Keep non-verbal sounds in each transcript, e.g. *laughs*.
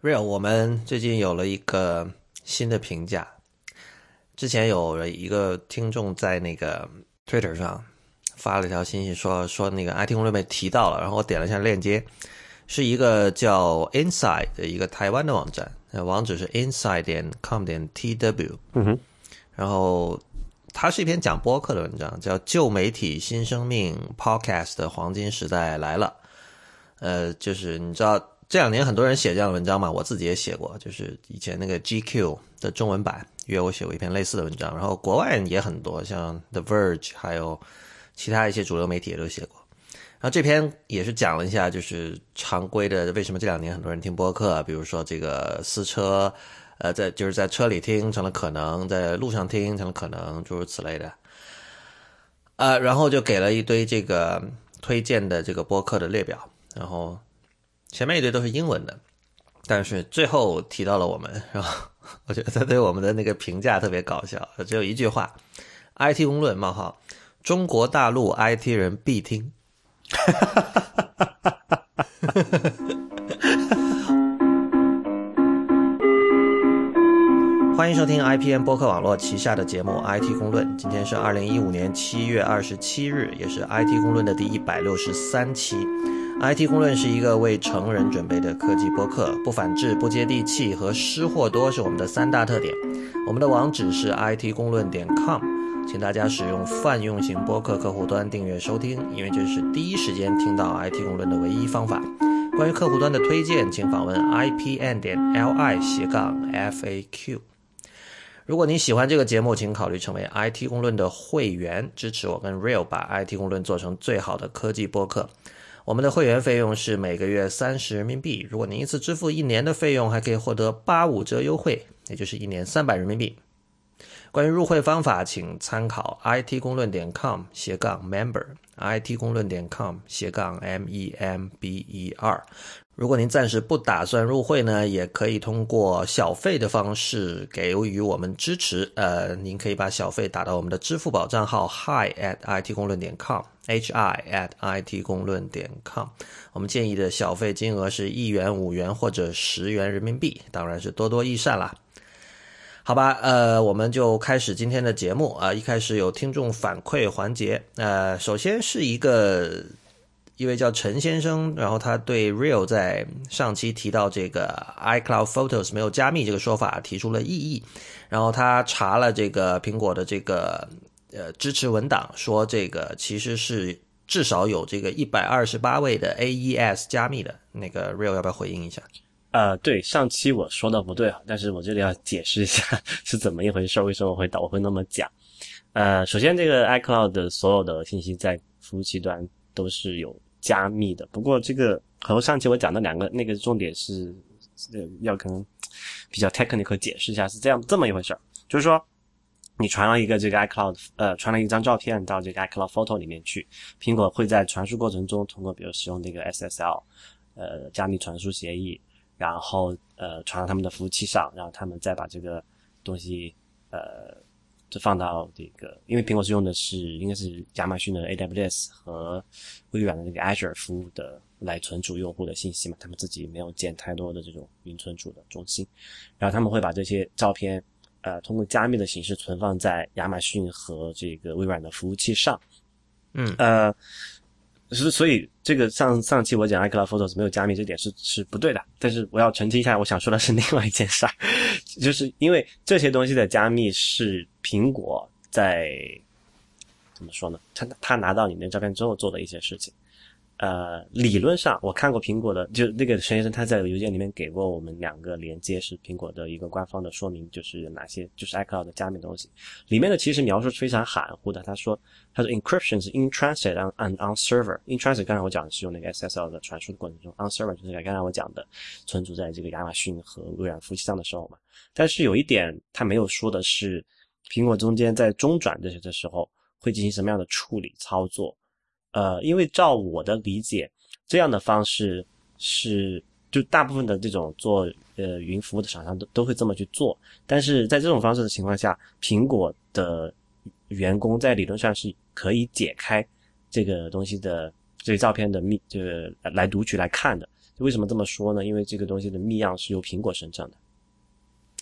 Real，我们最近有了一个新的评价。之前有了一个听众在那个 Twitter 上发了一条信息，说说那个 IT 公论被提到了，然后我点了一下链接，是一个叫 Inside 的一个台湾的网站，网址是 inside 点 com 点 tw。嗯哼，然后它是一篇讲播客的文章，叫《旧媒体新生命 Podcast 的黄金时代来了》。呃，就是你知道这两年很多人写这样的文章嘛，我自己也写过，就是以前那个 GQ 的中文版约我写过一篇类似的文章，然后国外也很多，像 The Verge 还有其他一些主流媒体也都写过。然后这篇也是讲了一下，就是常规的为什么这两年很多人听播客，比如说这个私车，呃，在就是在车里听成了可能，在路上听成了可能，诸如此类的。呃，然后就给了一堆这个推荐的这个播客的列表。然后前面一堆都是英文的，但是最后提到了我们，然后 *laughs* 我觉得他对我们的那个评价特别搞笑，只有一句话：“IT 公论冒号，中国大陆 IT 人必听。*laughs* ”欢迎收听 IPN 播客网络旗下的节目《IT 公论》。今天是二零一五年七月二十七日，也是 IT 公论的第一百六十三期。IT 公论是一个为成人准备的科技播客，不反制、不接地气和失货多是我们的三大特点。我们的网址是 IT 公论点 com，请大家使用泛用型播客客户端订阅收听，因为这是第一时间听到 IT 公论的唯一方法。关于客户端的推荐，请访问 IPN 点 LI 斜杠 FAQ。如果你喜欢这个节目，请考虑成为 IT 公论的会员，支持我跟 Real 把 IT 公论做成最好的科技播客。我们的会员费用是每个月三十人民币。如果您一次支付一年的费用，还可以获得八五折优惠，也就是一年三百人民币。关于入会方法，请参考 it 公论点 com 斜杠 member，it 公论点 com 斜杠 m e m b e r。如果您暂时不打算入会呢，也可以通过小费的方式给予我们支持。呃，您可以把小费打到我们的支付宝账号 hi at it 公论点 .com h i at it 公论点 com。我们建议的小费金额是一元、五元或者十元人民币，当然是多多益善啦。好吧，呃，我们就开始今天的节目啊。一开始有听众反馈环节，呃，首先是一个。一位叫陈先生，然后他对 Real 在上期提到这个 iCloud Photos 没有加密这个说法提出了异议，然后他查了这个苹果的这个呃支持文档，说这个其实是至少有这个一百二十八位的 AES 加密的。那个 Real 要不要回应一下？呃，对，上期我说的不对啊，但是我这里要解释一下 *laughs* 是怎么一回事，为什么我会我会那么讲？呃，首先这个 iCloud 的所有的信息在服务器端都是有。加密的，不过这个和上期我讲的两个那个重点是，呃，要可能比较 technical 解释一下，是这样这么一回事儿，就是说你传了一个这个 iCloud，呃，传了一张照片到这个 iCloud Photo 里面去，苹果会在传输过程中通过比如使用这个 SSL，呃，加密传输协议，然后呃传到他们的服务器上，然后他们再把这个东西呃。就放到这个，因为苹果是用的是应该是亚马逊的 AWS 和微软的那个 Azure 服务的来存储用户的信息嘛，他们自己没有建太多的这种云存储的中心，然后他们会把这些照片，呃，通过加密的形式存放在亚马逊和这个微软的服务器上，嗯，呃。所，所以这个上上期我讲 iCloud Photos 没有加密这点是是不对的，但是我要澄清一下，我想说的是另外一件事儿，*laughs* 就是因为这些东西的加密是苹果在怎么说呢？他他拿到你那照片之后做的一些事情。呃，理论上我看过苹果的，就那个陈先生他在邮件里面给过我们两个连接，是苹果的一个官方的说明，就是哪些就是 iCloud 的加密东西。里面的其实描述是非常含糊的。他说，他说 encryption 是 in transit and on server。in transit 刚才我讲的是用那个 SSL 的传输的过程中，on server 就是刚才我讲的存储在这个亚马逊和微软服务器上的时候嘛。但是有一点他没有说的是，苹果中间在中转这些的时候会进行什么样的处理操作。呃，因为照我的理解，这样的方式是就大部分的这种做呃云服务的厂商都都会这么去做。但是在这种方式的情况下，苹果的员工在理论上是可以解开这个东西的这个照片的密，这个来读取来看的。为什么这么说呢？因为这个东西的密钥是由苹果生成的。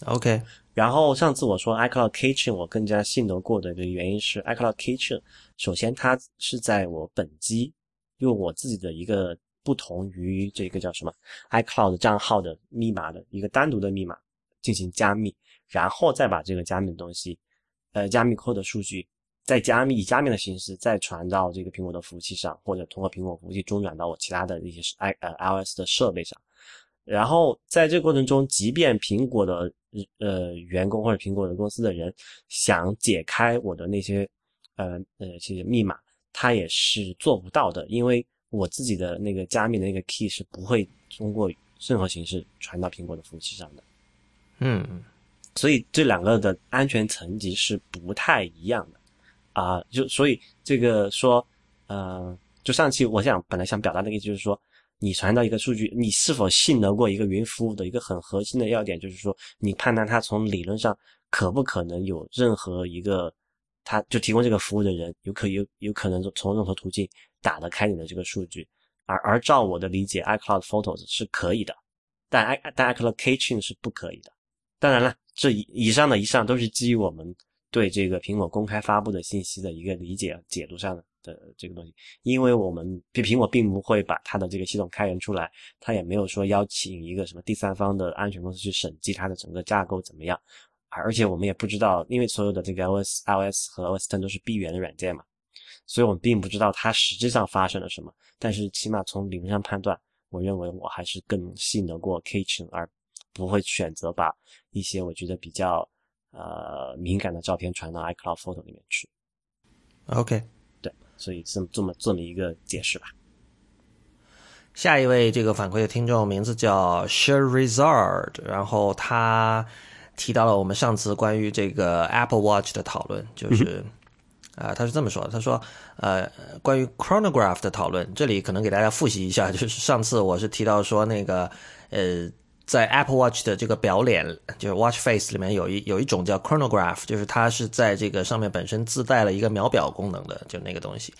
OK，然后上次我说 iCloud Kitchen，我更加信得过的一个原因是 iCloud Kitchen，首先它是在我本机用我自己的一个不同于这个叫什么 iCloud 账号的密码的一个单独的密码进行加密，然后再把这个加密的东西，呃，加密后的数据再加密以加密的形式再传到这个苹果的服务器上，或者通过苹果服务器中转到我其他的一些 i 呃 iOS 的设备上。然后在这个过程中，即便苹果的呃员工或者苹果的公司的人想解开我的那些呃呃这些密码，他也是做不到的，因为我自己的那个加密的那个 key 是不会通过任何形式传到苹果的服务器上的。嗯所以这两个的安全层级是不太一样的啊、就所以这个说，呃，就上期我想本来想表达的意思就是说，你传到一个数据，你是否信得过一个云服务的一个很核心的要点，就是说，你判断它从理论上可不可能有任何一个，他就提供这个服务的人，有可有有可能从任何途径打得开你的这个数据，而而照我的理解，iCloud Photos 是可以的，但 i 但 iCloud Keychain 是不可以的。当然了，这以以上的以上都是基于我们对这个苹果公开发布的信息的一个理解解读上的的这个东西，因为我们苹苹果并不会把它的这个系统开源出来，它也没有说邀请一个什么第三方的安全公司去审计它的整个架构怎么样，而且我们也不知道，因为所有的这个 iOS iOS 和 OS Ten 都是闭源的软件嘛，所以我们并不知道它实际上发生了什么，但是起码从理论上判断，我认为我还是更信得过 Kitchen，而不会选择把一些我觉得比较呃敏感的照片传到 iCloud Photo 里面去。，OK。对，所以这么这么这么一个解释吧。下一位这个反馈的听众名字叫 Sherizard，然后他提到了我们上次关于这个 Apple Watch 的讨论，就是啊、呃他是这么说的，他说呃关于 chronograph 的讨论，这里可能给大家复习一下，就是上次我是提到说那个呃。在 Apple Watch 的这个表脸，就是 Watch Face 里面有一有一种叫 chronograph，就是它是在这个上面本身自带了一个秒表功能的，就那个东西。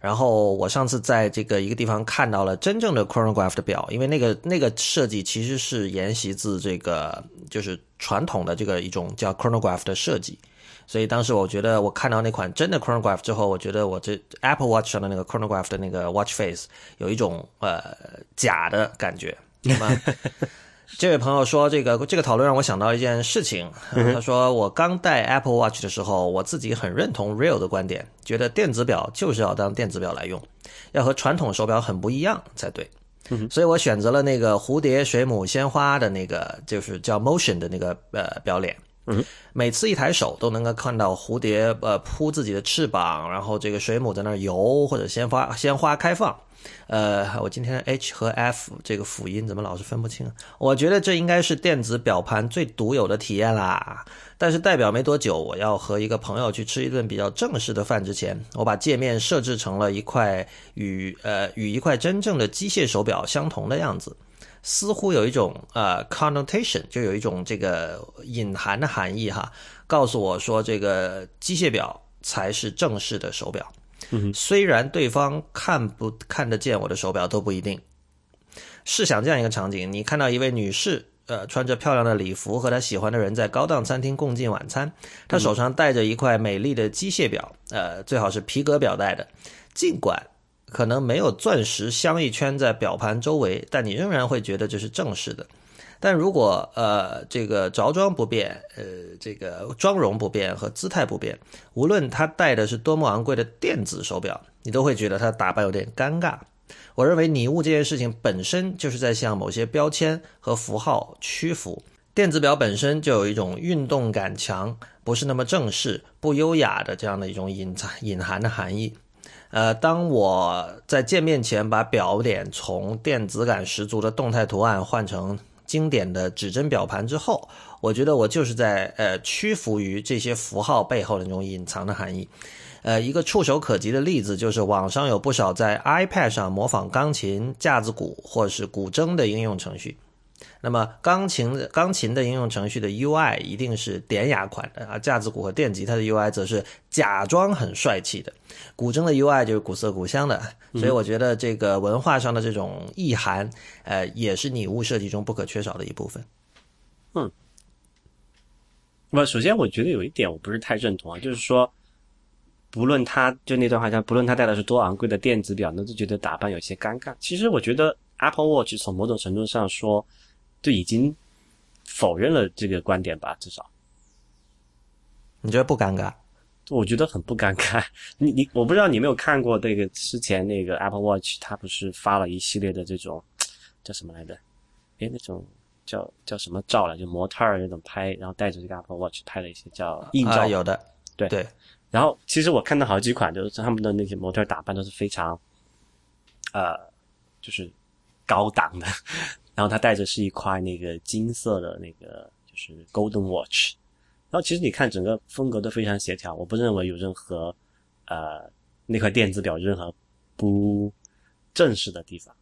然后我上次在这个一个地方看到了真正的 chronograph 的表，因为那个那个设计其实是沿袭自这个就是传统的这个一种叫 chronograph 的设计。所以当时我觉得我看到那款真的 chronograph 之后，我觉得我这 Apple Watch 上的那个 chronograph 的那个 Watch Face 有一种呃假的感觉。那么 *laughs* 这位朋友说，这个这个讨论让我想到一件事情。呃他说，我刚戴 Apple Watch 的时候，我自己很认同 Real 的观点，觉得电子表就是要当电子表来用，要和传统手表很不一样才对。所以我选择了那个蝴蝶、水母、鲜花的那个，就是叫 Motion 的那个呃表脸。嗯每次一抬手都能够看到蝴蝶呃扑自己的翅膀，然后这个水母在那儿游，或者鲜花鲜花开放。呃，我今天 H 和 F 这个辅音怎么老是分不清？我觉得这应该是电子表盘最独有的体验啦。但是代表没多久，我要和一个朋友去吃一顿比较正式的饭之前，我把界面设置成了一块与呃与一块真正的机械手表相同的样子。似乎有一种呃 connotation，就有一种这个隐含的含义哈，告诉我说这个机械表才是正式的手表。虽然对方看不看得见我的手表都不一定。试想这样一个场景：你看到一位女士，呃，穿着漂亮的礼服，和她喜欢的人在高档餐厅共进晚餐，她手上戴着一块美丽的机械表，呃，最好是皮革表带的，尽管。可能没有钻石镶一圈在表盘周围，但你仍然会觉得这是正式的。但如果呃这个着装不变，呃这个妆容不变和姿态不变，无论他戴的是多么昂贵的电子手表，你都会觉得他打扮有点尴尬。我认为拟物这件事情本身就是在向某些标签和符号屈服。电子表本身就有一种运动感强、不是那么正式、不优雅的这样的一种隐藏隐含的含义。呃，当我在见面前把表脸从电子感十足的动态图案换成经典的指针表盘之后，我觉得我就是在呃屈服于这些符号背后的那种隐藏的含义。呃，一个触手可及的例子就是网上有不少在 iPad 上模仿钢琴、架子鼓或是古筝的应用程序。那么钢琴的钢琴的应用程序的 UI 一定是典雅款的啊，架子鼓和电吉他的 UI 则是假装很帅气的，古筝的 UI 就是古色古香的。所以我觉得这个文化上的这种意涵，呃，也是拟物设计中不可缺少的一部分。嗯，不，首先我觉得有一点我不是太认同啊，就是说，不论他就那段话像，不论他戴的是多昂贵的电子表，那就觉得打扮有些尴尬。其实我觉得 Apple Watch 从某种程度上说。就已经否认了这个观点吧，至少你觉得不尴尬？我觉得很不尴尬。你你，我不知道你有没有看过那个之前那个 Apple Watch，它不是发了一系列的这种叫什么来着？哎，那种叫叫什么照了？就模特儿那种拍，然后带着这个 Apple Watch 拍了一些叫硬照，有的，对对。然后其实我看到好几款，就是他们的那些模特打扮都是非常呃，就是高档的。然后他戴着是一块那个金色的那个就是 Golden Watch，然后其实你看整个风格都非常协调，我不认为有任何呃那块电子表任何不正式的地方。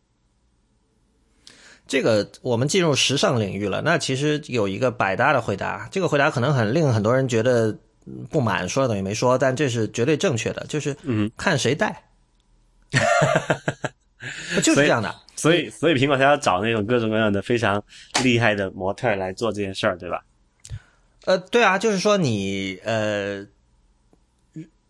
这个我们进入时尚领域了，那其实有一个百搭的回答，这个回答可能很令很多人觉得不满，说了等于没说，但这是绝对正确的，就是嗯，看谁戴，*laughs* 就是这样的。所以，所以苹果才要找那种各种各样的非常厉害的模特来做这件事儿，对吧？呃，对啊，就是说你呃，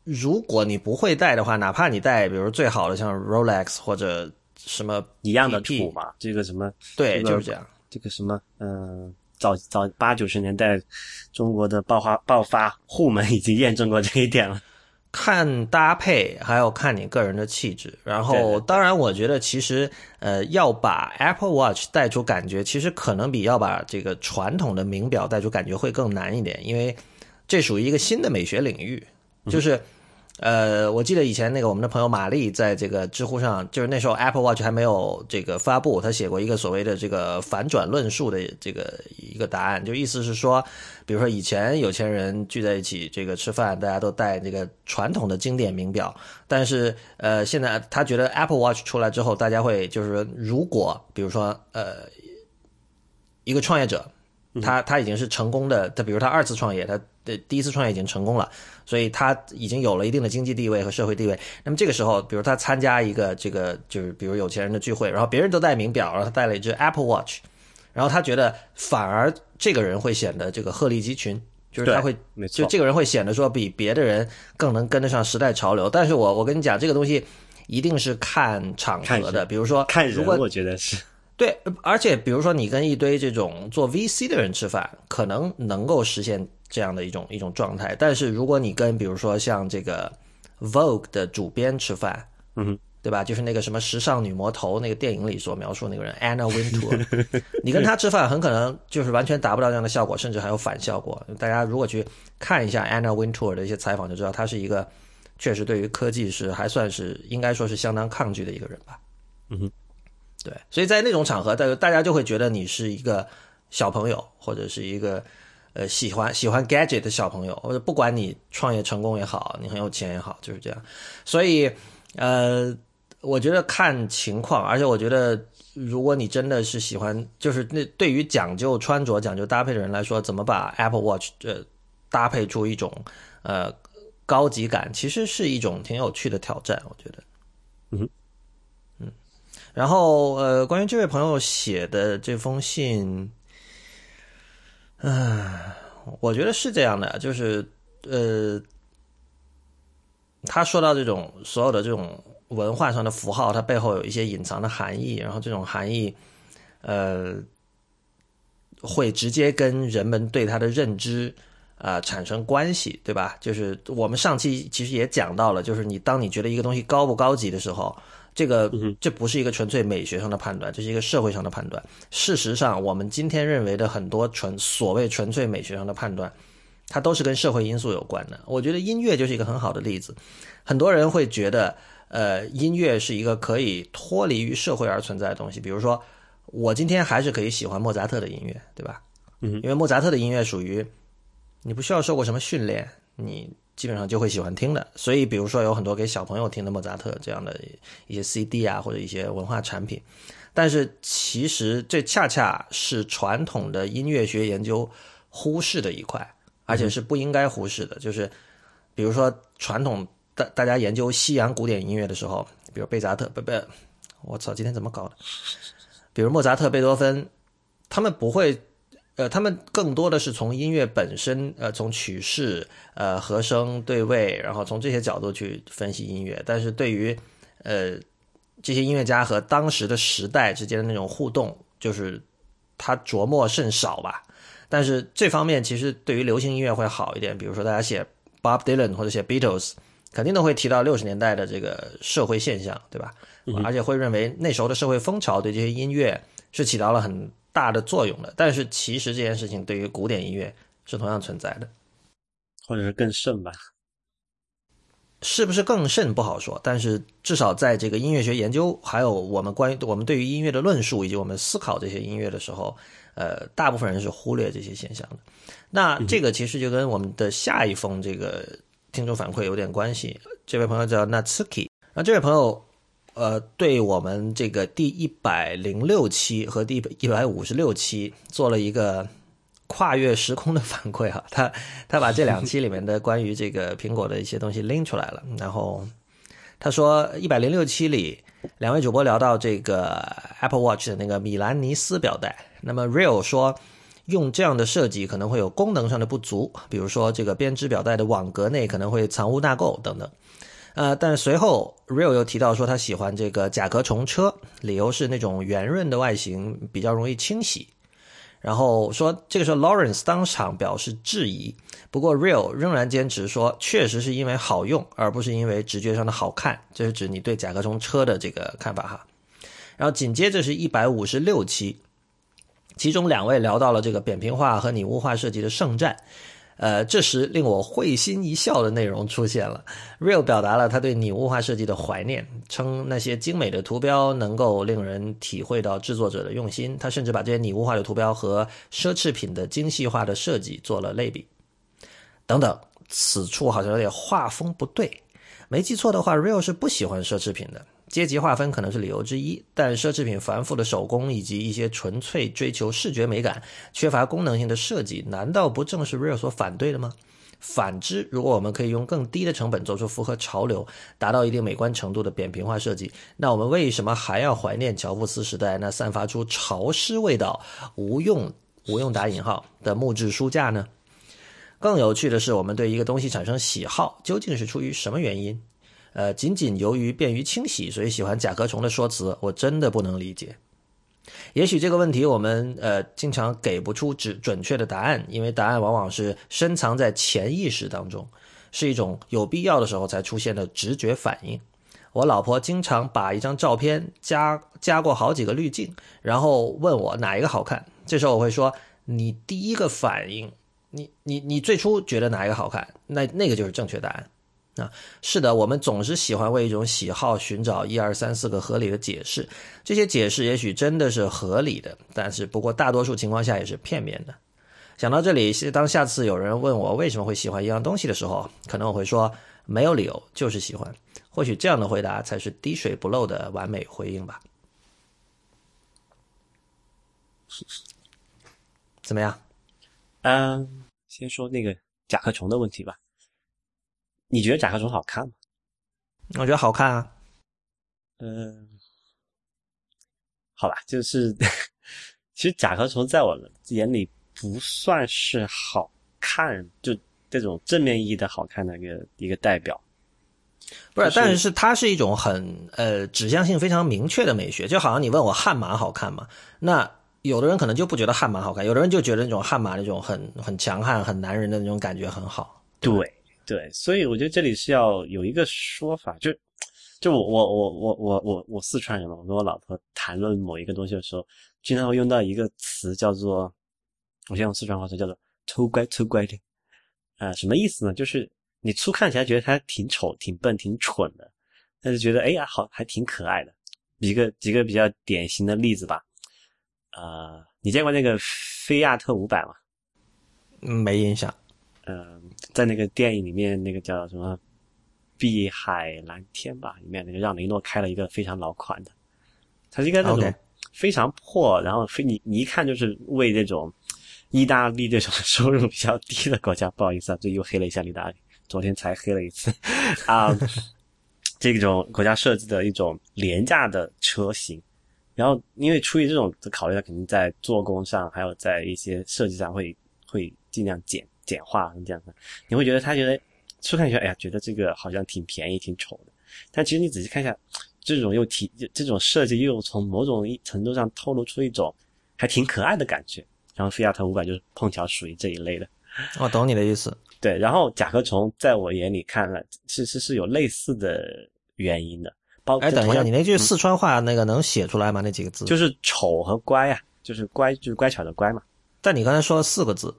如果你不会戴的话，哪怕你戴，比如最好的像 Rolex 或者什么一样的土嘛，这个什么对，就是这样。这个什么，嗯，早早八九十年代中国的爆发爆发户们已经验证过这一点了。看搭配，还有看你个人的气质。然后，当然，我觉得其实，呃，要把 Apple Watch 带出感觉，其实可能比要把这个传统的名表带出感觉会更难一点，因为这属于一个新的美学领域，就是。呃，我记得以前那个我们的朋友玛丽在这个知乎上，就是那时候 Apple Watch 还没有这个发布，他写过一个所谓的这个反转论述的这个一个答案，就意思是说，比如说以前有钱人聚在一起这个吃饭，大家都戴这个传统的经典名表，但是呃，现在他觉得 Apple Watch 出来之后，大家会就是说，如果比如说呃，一个创业者，他他已经是成功的，他比如他二次创业，他的第一次创业已经成功了。所以他已经有了一定的经济地位和社会地位。那么这个时候，比如他参加一个这个就是比如有钱人的聚会，然后别人都戴名表，然后他戴了一只 Apple Watch，然后他觉得反而这个人会显得这个鹤立鸡群，就是他会，就这个人会显得说比别的人更能跟得上时代潮流。但是我我跟你讲，这个东西一定是看场合的，比如说看人，我觉得是。对，而且比如说你跟一堆这种做 VC 的人吃饭，可能能够实现这样的一种一种状态。但是如果你跟比如说像这个 Vogue 的主编吃饭，嗯，对吧？就是那个什么时尚女魔头那个电影里所描述那个人 Anna Wintour，*laughs* 你跟他吃饭很可能就是完全达不到这样的效果，甚至还有反效果。大家如果去看一下 Anna Wintour 的一些采访，就知道他是一个确实对于科技是还算是应该说是相当抗拒的一个人吧。嗯哼。对，所以在那种场合，大大家就会觉得你是一个小朋友，或者是一个呃喜欢喜欢 gadget 的小朋友，或者不管你创业成功也好，你很有钱也好，就是这样。所以，呃，我觉得看情况，而且我觉得，如果你真的是喜欢，就是那对于讲究穿着、讲究搭配的人来说，怎么把 Apple Watch 呃搭配出一种呃高级感，其实是一种挺有趣的挑战，我觉得。嗯。然后，呃，关于这位朋友写的这封信，嗯，我觉得是这样的，就是，呃，他说到这种所有的这种文化上的符号，它背后有一些隐藏的含义，然后这种含义，呃，会直接跟人们对它的认知啊产生关系，对吧？就是我们上期其实也讲到了，就是你当你觉得一个东西高不高级的时候。这个这不是一个纯粹美学上的判断，这是一个社会上的判断。事实上，我们今天认为的很多纯所谓纯粹美学上的判断，它都是跟社会因素有关的。我觉得音乐就是一个很好的例子。很多人会觉得，呃，音乐是一个可以脱离于社会而存在的东西。比如说，我今天还是可以喜欢莫扎特的音乐，对吧？嗯，因为莫扎特的音乐属于你不需要受过什么训练，你。基本上就会喜欢听的，所以比如说有很多给小朋友听的莫扎特这样的一些 CD 啊，或者一些文化产品。但是其实这恰恰是传统的音乐学研究忽视的一块，而且是不应该忽视的。就是比如说传统大大家研究西洋古典音乐的时候，比如贝扎特，不不，我操，今天怎么搞的？比如莫扎特、贝多芬，他们不会。呃，他们更多的是从音乐本身，呃，从曲式、呃，和声对位，然后从这些角度去分析音乐。但是对于，呃，这些音乐家和当时的时代之间的那种互动，就是他琢磨甚少吧。但是这方面其实对于流行音乐会好一点。比如说，大家写 Bob Dylan 或者写 Beatles，肯定都会提到六十年代的这个社会现象，对吧？而且会认为那时候的社会风潮对这些音乐是起到了很。大的作用了，但是其实这件事情对于古典音乐是同样存在的，或者是更甚吧？是不是更甚不好说，但是至少在这个音乐学研究，还有我们关于我们对于音乐的论述以及我们思考这些音乐的时候，呃，大部分人是忽略这些现象的。那这个其实就跟我们的下一封这个听众反馈有点关系。这位朋友叫 Natsuki，那这位朋友。呃，对我们这个第一百零六期和第一百五十六期做了一个跨越时空的反馈哈，*laughs* 他他把这两期里面的关于这个苹果的一些东西拎出来了，然后他说一百零六期里两位主播聊到这个 Apple Watch 的那个米兰尼斯表带，那么 Real 说用这样的设计可能会有功能上的不足，比如说这个编织表带的网格内可能会藏污纳垢等等。呃，但随后 Real 又提到说他喜欢这个甲壳虫车，理由是那种圆润的外形比较容易清洗。然后说这个时候 Lawrence 当场表示质疑，不过 Real 仍然坚持说确实是因为好用，而不是因为直觉上的好看。这是指你对甲壳虫车的这个看法哈。然后紧接着是一百五十六期，其中两位聊到了这个扁平化和拟物化设计的圣战。呃，这时令我会心一笑的内容出现了。Real 表达了他对拟物化设计的怀念，称那些精美的图标能够令人体会到制作者的用心。他甚至把这些拟物化的图标和奢侈品的精细化的设计做了类比。等等，此处好像有点画风不对。没记错的话，Real 是不喜欢奢侈品的。阶级划分可能是理由之一，但奢侈品繁复的手工以及一些纯粹追求视觉美感、缺乏功能性的设计，难道不正是 Real 所反对的吗？反之，如果我们可以用更低的成本做出符合潮流、达到一定美观程度的扁平化设计，那我们为什么还要怀念乔布斯时代那散发出潮湿味道、无用（无用打引号）的木质书架呢？更有趣的是，我们对一个东西产生喜好，究竟是出于什么原因？呃，仅仅由于便于清洗，所以喜欢甲壳虫的说辞，我真的不能理解。也许这个问题我们呃经常给不出准准确的答案，因为答案往往是深藏在潜意识当中，是一种有必要的时候才出现的直觉反应。我老婆经常把一张照片加加过好几个滤镜，然后问我哪一个好看。这时候我会说：“你第一个反应，你你你最初觉得哪一个好看？那那个就是正确答案。”啊，是的，我们总是喜欢为一种喜好寻找一二三四个合理的解释，这些解释也许真的是合理的，但是不过大多数情况下也是片面的。想到这里，当下次有人问我为什么会喜欢一样东西的时候，可能我会说没有理由，就是喜欢。或许这样的回答才是滴水不漏的完美回应吧。怎么样？嗯，先说那个甲壳虫的问题吧。你觉得甲壳虫好看吗？我觉得好看啊。嗯，好吧，就是 *laughs* 其实甲壳虫在我眼里不算是好看，就这种正面意义的好看的一个一个代表。不是，但是它是一种很呃指向性非常明确的美学，就好像你问我悍马好看吗？那有的人可能就不觉得悍马好看，有的人就觉得那种悍马那种很很强悍、很男人的那种感觉很好。对。对，所以我觉得这里是要有一个说法，就就我我我我我我我四川人嘛，我跟我老婆谈论某一个东西的时候，经常会用到一个词叫做，我先用四川话说叫做“丑乖丑乖”的，啊，什么意思呢？就是你初看起来觉得他挺丑、挺笨、挺蠢的，但是觉得哎呀好还挺可爱的。一个几个比较典型的例子吧，呃，你见过那个菲亚特五百吗？没印象。嗯，在那个电影里面，那个叫什么《碧海蓝天》吧，里面那个让雷诺开了一个非常老款的，它是一个那种非常破，然后非你你一看就是为这种意大利这种收入比较低的国家，不好意思啊，这又黑了一下意大利，昨天才黑了一次。*laughs* 啊，这种国家设计的一种廉价的车型。然后，因为出于这种的考虑，它肯定在做工上，还有在一些设计上会会尽量简简化这样的。你会觉得他觉得初看起来，哎呀，觉得这个好像挺便宜、挺丑的。但其实你仔细看一下，这种又提这种设计，又从某种程度上透露出一种还挺可爱的感觉。然后菲亚特五百就是碰巧属于这一类的。我懂你的意思。对，然后甲壳虫在我眼里看来，其实是有类似的原因的。包哎，等一下，你那句四川话那个能写出来吗？那几个字就是丑和乖呀，就是乖，就是乖巧的乖嘛。但你刚才说了四个字，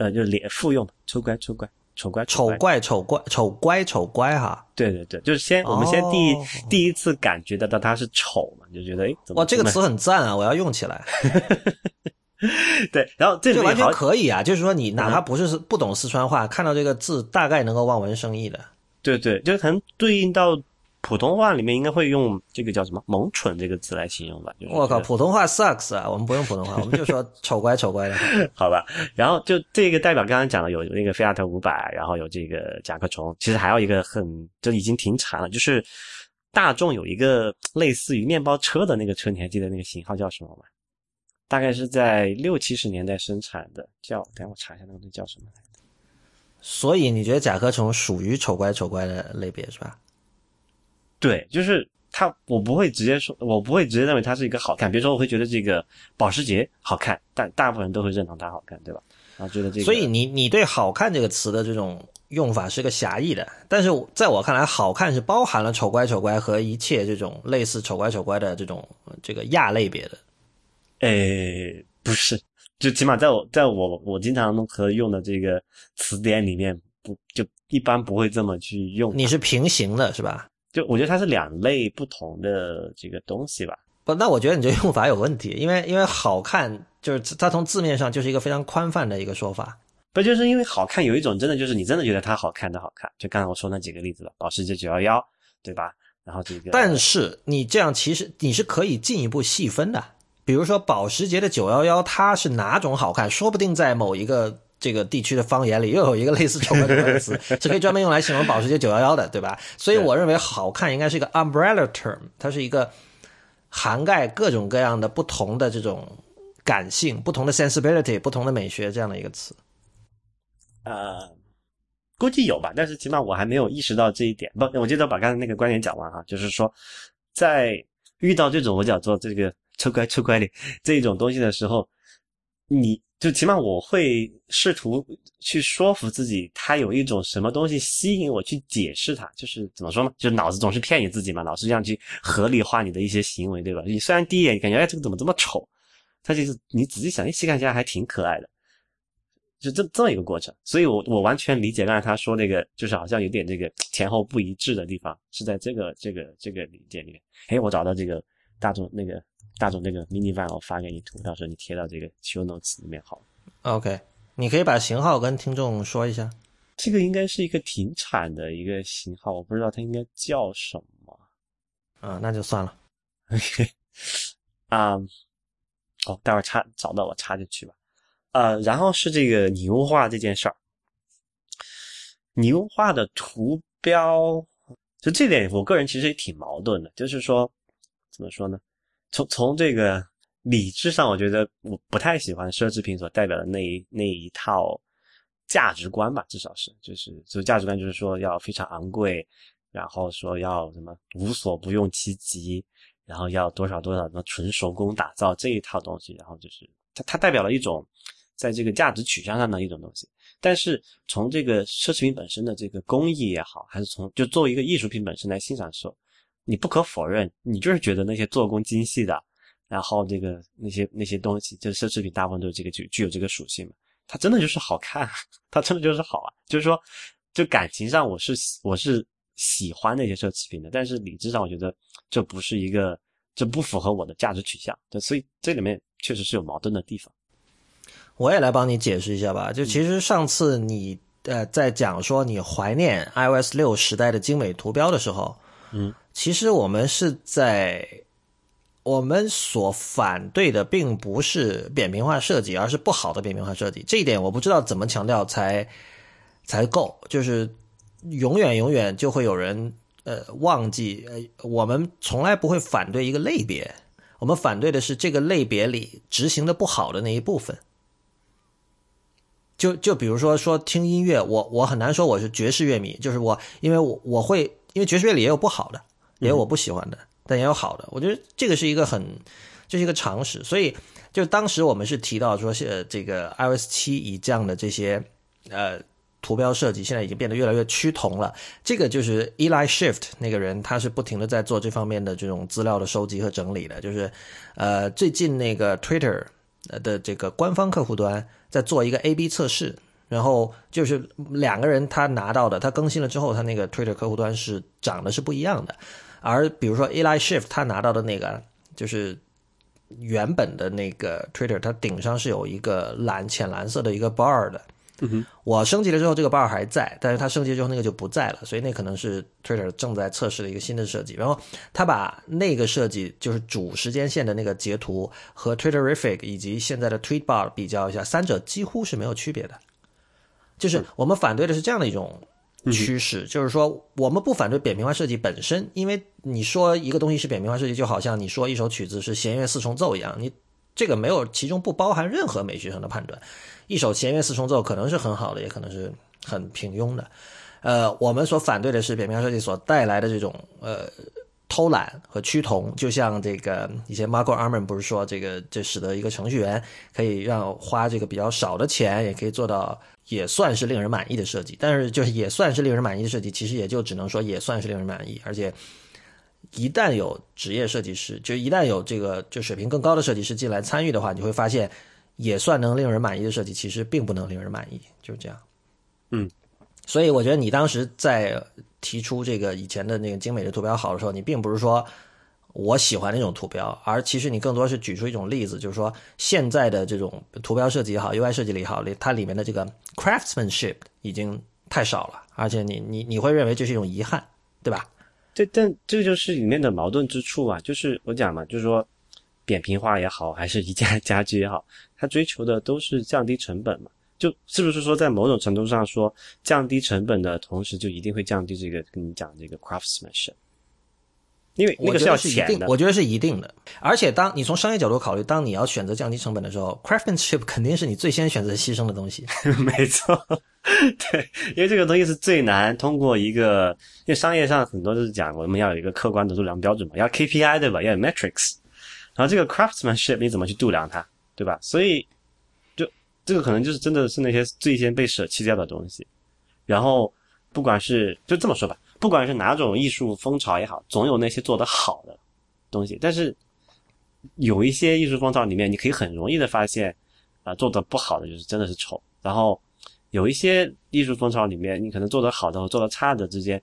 呃，就是连复用，丑乖丑乖丑乖丑怪丑怪丑乖丑乖哈。对对对，就是先我们先第一第一次感觉得到它是丑嘛，就觉得哎，哇，这个词很赞啊，我要用起来。*laughs* 对，然后这就完全可以啊，就是说你哪怕不是不懂四川话，看到这个字大概能够望文生义的。对对，就可能对应到。普通话里面应该会用这个叫什么“萌蠢”这个词来形容吧？我靠，普通话 sucks 啊！我们不用普通话，*laughs* 我们就说丑乖丑乖的，*laughs* 好吧？然后就这个代表刚刚讲的有那个菲亚特五百，然后有这个甲壳虫，其实还有一个很就已经停产了，就是大众有一个类似于面包车的那个车，你还记得那个型号叫什么吗？大概是在六七十年代生产的，叫等下我查一下那个东西叫什么来着。所以你觉得甲壳虫属于丑乖丑乖的类别是吧？对，就是它，我不会直接说，我不会直接认为它是一个好看。比如说，我会觉得这个保时捷好看，但大部分人都会认同它好看，对吧？然后觉得这个，所以你你对“好看”这个词的这种用法是个狭义的，但是在我看来，好看是包含了丑乖丑乖和一切这种类似丑乖丑乖的这种这个亚类别的。诶，不是，就起码在我在我我经常和用的这个词典里面，不就一般不会这么去用。你是平行的，是吧？就我觉得它是两类不同的这个东西吧。不，那我觉得你这用法有问题，因为因为好看就是它从字面上就是一个非常宽泛的一个说法。不就是因为好看有一种真的就是你真的觉得它好看的好看，就刚才我说那几个例子了，保时捷九幺幺，对吧？然后这个，但是你这样其实你是可以进一步细分的，比如说保时捷的九幺幺它是哪种好看，说不定在某一个。这个地区的方言里又有一个类似丑怪的词，*laughs* 是可以专门用来形容保时捷911的，对吧？所以我认为好看应该是一个 umbrella term，它是一个涵盖各种各样的不同的这种感性、不同的 sensibility、不同的美学这样的一个词。呃，估计有吧，但是起码我还没有意识到这一点。不，我记得把刚才那个观点讲完哈，就是说，在遇到这种我叫做这个 *laughs* 丑乖丑乖的这种东西的时候，你。就起码我会试图去说服自己，他有一种什么东西吸引我去解释它，就是怎么说呢？就脑子总是骗你自己嘛，老是这样去合理化你的一些行为，对吧？你虽然第一眼感觉哎这个怎么这么丑，他其实你仔细想一细看起来还挺可爱的，就这这么一个过程。所以我我完全理解刚才他说那个，就是好像有点这个前后不一致的地方，是在这个这个这个理解里面。哎，我找到这个大众那个。大众那个 mini van 我发给你图，到时候你贴到这个 show notes 里面好。OK，你可以把型号跟听众说一下。这个应该是一个停产的一个型号，我不知道它应该叫什么。啊，那就算了。OK，啊，哦，待会儿插找到我插进去吧。呃，然后是这个拟物化这件事儿，拟物化的图标，就这点我个人其实也挺矛盾的，就是说怎么说呢？从从这个理智上，我觉得我不太喜欢奢侈品所代表的那一那一套价值观吧，至少是就是就价值观就是说要非常昂贵，然后说要什么无所不用其极，然后要多少多少什么纯手工打造这一套东西，然后就是它它代表了一种在这个价值取向上的一种东西。但是从这个奢侈品本身的这个工艺也好，还是从就作为一个艺术品本身来欣赏的时候。你不可否认，你就是觉得那些做工精细的，然后这个那些那些东西，就是奢侈品，大部分都是这个具具有这个属性嘛。它真的就是好看，*laughs* 它真的就是好啊。就是说，就感情上我是我是喜欢那些奢侈品的，但是理智上我觉得这不是一个，这不符合我的价值取向。对所以这里面确实是有矛盾的地方。我也来帮你解释一下吧。就其实上次你呃在讲说你怀念 iOS 六时代的精美图标的时候，嗯。其实我们是在我们所反对的并不是扁平化设计，而是不好的扁平化设计。这一点我不知道怎么强调才才够，就是永远永远就会有人呃忘记，呃，我们从来不会反对一个类别，我们反对的是这个类别里执行的不好的那一部分。就就比如说说听音乐，我我很难说我是爵士乐迷，就是我因为我我会因为爵士乐里也有不好的，也有我不喜欢的。但也有好的，我觉得这个是一个很，这是一个常识。所以，就当时我们是提到说，是这个 iOS 七以这样的这些呃图标设计，现在已经变得越来越趋同了。这个就是 Eli Shift 那个人，他是不停的在做这方面的这种资料的收集和整理的。就是呃，最近那个 Twitter 的这个官方客户端在做一个 A/B 测试，然后就是两个人他拿到的，他更新了之后，他那个 Twitter 客户端是长得是不一样的。而比如说 Eli Shift 他拿到的那个就是原本的那个 Twitter，它顶上是有一个蓝浅蓝色的一个 bar 的。我升级了之后，这个 bar 还在，但是它升级之后那个就不在了，所以那可能是 Twitter 正在测试的一个新的设计。然后他把那个设计就是主时间线的那个截图和 Twitterific 以及现在的 Tweetbot 比较一下，三者几乎是没有区别的。就是我们反对的是这样的一种。趋势就是说，我们不反对扁平化设计本身，因为你说一个东西是扁平化设计，就好像你说一首曲子是弦乐四重奏一样，你这个没有其中不包含任何美学上的判断。一首弦乐四重奏可能是很好的，也可能是很平庸的。呃，我们所反对的是扁平化设计所带来的这种呃。偷懒和趋同，就像这个以前 Marco Arman 不是说，这个这使得一个程序员可以让花这个比较少的钱，也可以做到也算是令人满意的设计。但是就是也算是令人满意的设计，其实也就只能说也算是令人满意。而且一旦有职业设计师，就一旦有这个就水平更高的设计师进来参与的话，你会发现也算能令人满意的设计，其实并不能令人满意。就是这样。嗯，所以我觉得你当时在。提出这个以前的那个精美的图标好的时候，你并不是说我喜欢那种图标，而其实你更多是举出一种例子，就是说现在的这种图标设计也好，UI 设计也好，它里面的这个 craftsmanship 已经太少了，而且你你你会认为这是一种遗憾，对吧？这但这个就是里面的矛盾之处啊，就是我讲嘛，就是说扁平化也好，还是宜家家居也好，它追求的都是降低成本嘛。就是不是说，在某种程度上说，降低成本的同时，就一定会降低这个跟你讲这个 craftsmanship？因为那个是要钱的，我觉得是一定的。而且，当你从商业角度考虑，当你要选择降低成本的时候，craftsmanship 肯定是你最先选择牺牲的东西。*laughs* 没错，*laughs* 对，因为这个东西是最难通过一个，因为商业上很多就是讲我们要有一个客观的度量标准嘛，要 KPI 对吧？要有 metrics，然后这个 craftsmanship 你怎么去度量它，对吧？所以。就这个可能就是真的是那些最先被舍弃掉的东西，然后不管是就这么说吧，不管是哪种艺术风潮也好，总有那些做得好的东西。但是有一些艺术风潮里面，你可以很容易的发现，啊，做的不好的就是真的是丑。然后有一些艺术风潮里面，你可能做得好的和做得差的之间，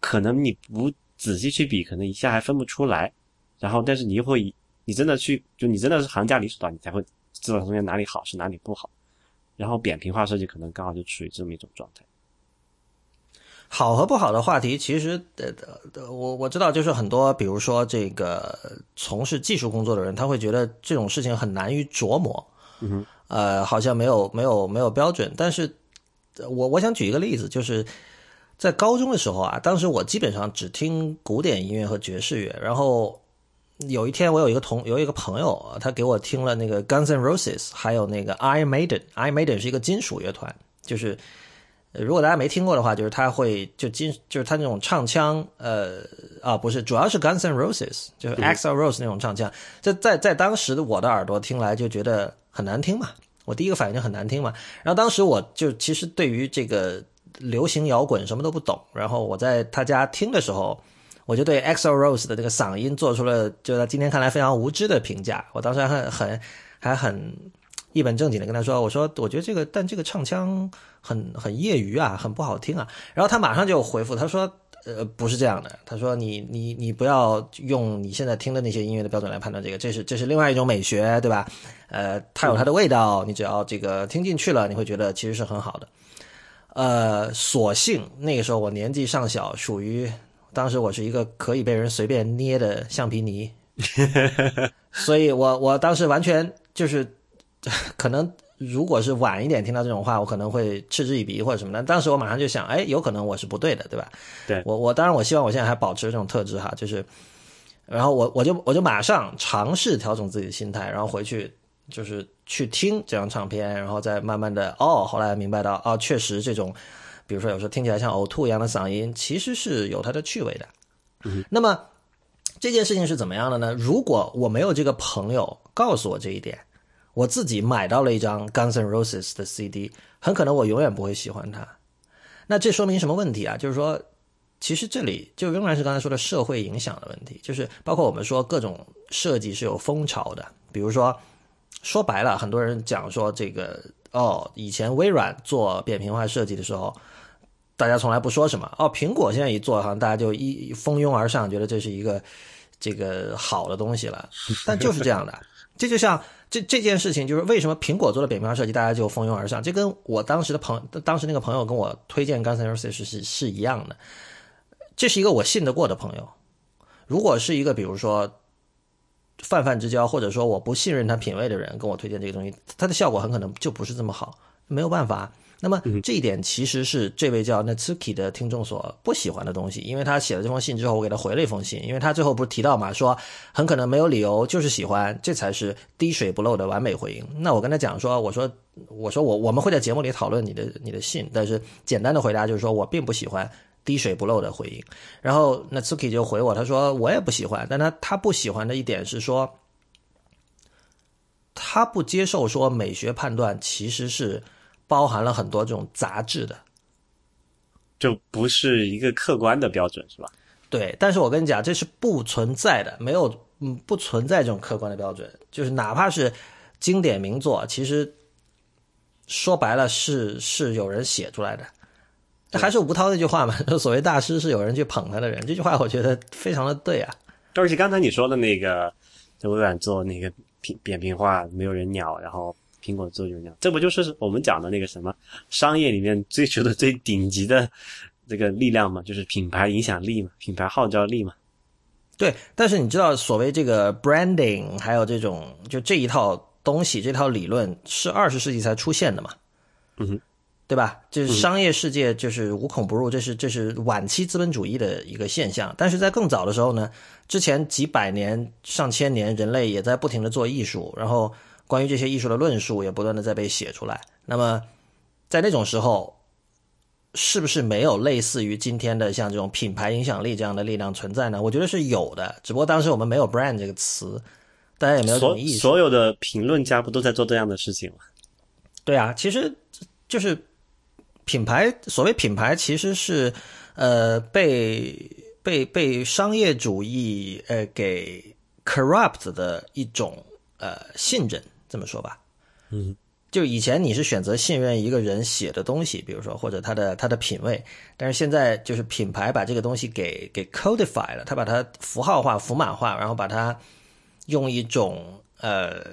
可能你不仔细去比，可能一下还分不出来。然后，但是你又会，你真的去，就你真的是行家里手的，你才会。知道中间哪里好是哪里不好，然后扁平化设计可能刚好就处于这么一种状态。好和不好的话题，其实呃呃，我我知道，就是很多，比如说这个从事技术工作的人，他会觉得这种事情很难于琢磨，嗯哼，呃，好像没有没有没有标准。但是，我我想举一个例子，就是在高中的时候啊，当时我基本上只听古典音乐和爵士乐，然后。有一天，我有一个同有一个朋友，他给我听了那个 Guns N' Roses，还有那个 Iron Maiden。Iron Maiden 是一个金属乐团，就是如果大家没听过的话，就是他会就金就是他那种唱腔，呃啊不是，主要是 Guns N' Roses，就是 Axl Rose 那种唱腔。这在在当时的我的耳朵听来就觉得很难听嘛，我第一个反应就很难听嘛。然后当时我就其实对于这个流行摇滚什么都不懂，然后我在他家听的时候。我就对 Axel Rose 的这个嗓音做出了，就在今天看来非常无知的评价。我当时还很很还很一本正经的跟他说：“我说我觉得这个，但这个唱腔很很业余啊，很不好听啊。”然后他马上就回复他说：“呃，不是这样的。他说你你你不要用你现在听的那些音乐的标准来判断这个，这是这是另外一种美学，对吧？呃，它有它的味道，你只要这个听进去了，你会觉得其实是很好的。呃，所幸那个时候我年纪尚小，属于。当时我是一个可以被人随便捏的橡皮泥，*laughs* 所以我我当时完全就是 *laughs* 可能。如果是晚一点听到这种话，我可能会嗤之以鼻或者什么的。当时我马上就想，哎，有可能我是不对的，对吧？对我，我当然我希望我现在还保持这种特质哈，就是，然后我我就我就马上尝试调整自己的心态，然后回去就是去听这张唱片，然后再慢慢的哦，后来明白到哦，确实这种，比如说有时候听起来像呕吐一样的嗓音，其实是有它的趣味的。嗯，那么这件事情是怎么样的呢？如果我没有这个朋友告诉我这一点。我自己买到了一张 Guns N' Roses 的 CD，很可能我永远不会喜欢它。那这说明什么问题啊？就是说，其实这里就仍然是刚才说的社会影响的问题，就是包括我们说各种设计是有风潮的。比如说，说白了，很多人讲说这个哦，以前微软做扁平化设计的时候，大家从来不说什么哦，苹果现在一做，好像大家就一蜂拥而上，觉得这是一个这个好的东西了。但就是这样的，这就像。这这件事情就是为什么苹果做的扁平化设计，大家就蜂拥而上。这跟我当时的朋，当时那个朋友跟我推荐 Guns N' Roses 是是一样的。这是一个我信得过的朋友。如果是一个比如说泛泛之交，或者说我不信任他品味的人跟我推荐这个东西，它的效果很可能就不是这么好。没有办法。那么这一点其实是这位叫 Natsuki 的听众所不喜欢的东西，因为他写了这封信之后，我给他回了一封信，因为他最后不是提到嘛，说很可能没有理由，就是喜欢，这才是滴水不漏的完美回应。那我跟他讲说，我说我说我我们会在节目里讨论你的你的信，但是简单的回答就是说我并不喜欢滴水不漏的回应。然后 Natsuki 就回我，他说我也不喜欢，但他他不喜欢的一点是说，他不接受说美学判断其实是。包含了很多这种杂质的，就不是一个客观的标准，是吧？对，但是我跟你讲，这是不存在的，没有，嗯，不存在这种客观的标准。就是哪怕是经典名作，其实说白了是是有人写出来的。还是吴涛那句话嘛，*laughs* 所谓大师是有人去捧他的人。这句话我觉得非常的对啊。而且刚才你说的那个，在微软做那个平扁平化，没有人鸟，然后。苹果做就这样，这不就是我们讲的那个什么商业里面追求的最顶级的这个力量嘛？就是品牌影响力嘛，品牌号召力嘛。对，但是你知道，所谓这个 branding，还有这种就这一套东西，这套理论是二十世纪才出现的嘛？嗯哼，对吧？就是商业世界就是无孔不入，这是这是晚期资本主义的一个现象。但是在更早的时候呢，之前几百年、上千年，人类也在不停的做艺术，然后。关于这些艺术的论述也不断的在被写出来。那么，在那种时候，是不是没有类似于今天的像这种品牌影响力这样的力量存在呢？我觉得是有的，只不过当时我们没有 brand 这个词，大家也没有这种意识。所有的评论家不都在做这样的事情吗？对啊，其实就是品牌，所谓品牌其实是呃被被被商业主义呃给 corrupt 的一种呃信任。这么说吧，嗯，就以前你是选择信任一个人写的东西，比如说或者他的他的品味，但是现在就是品牌把这个东西给给 codify 了，他把它符号化、符码化，然后把它用一种呃，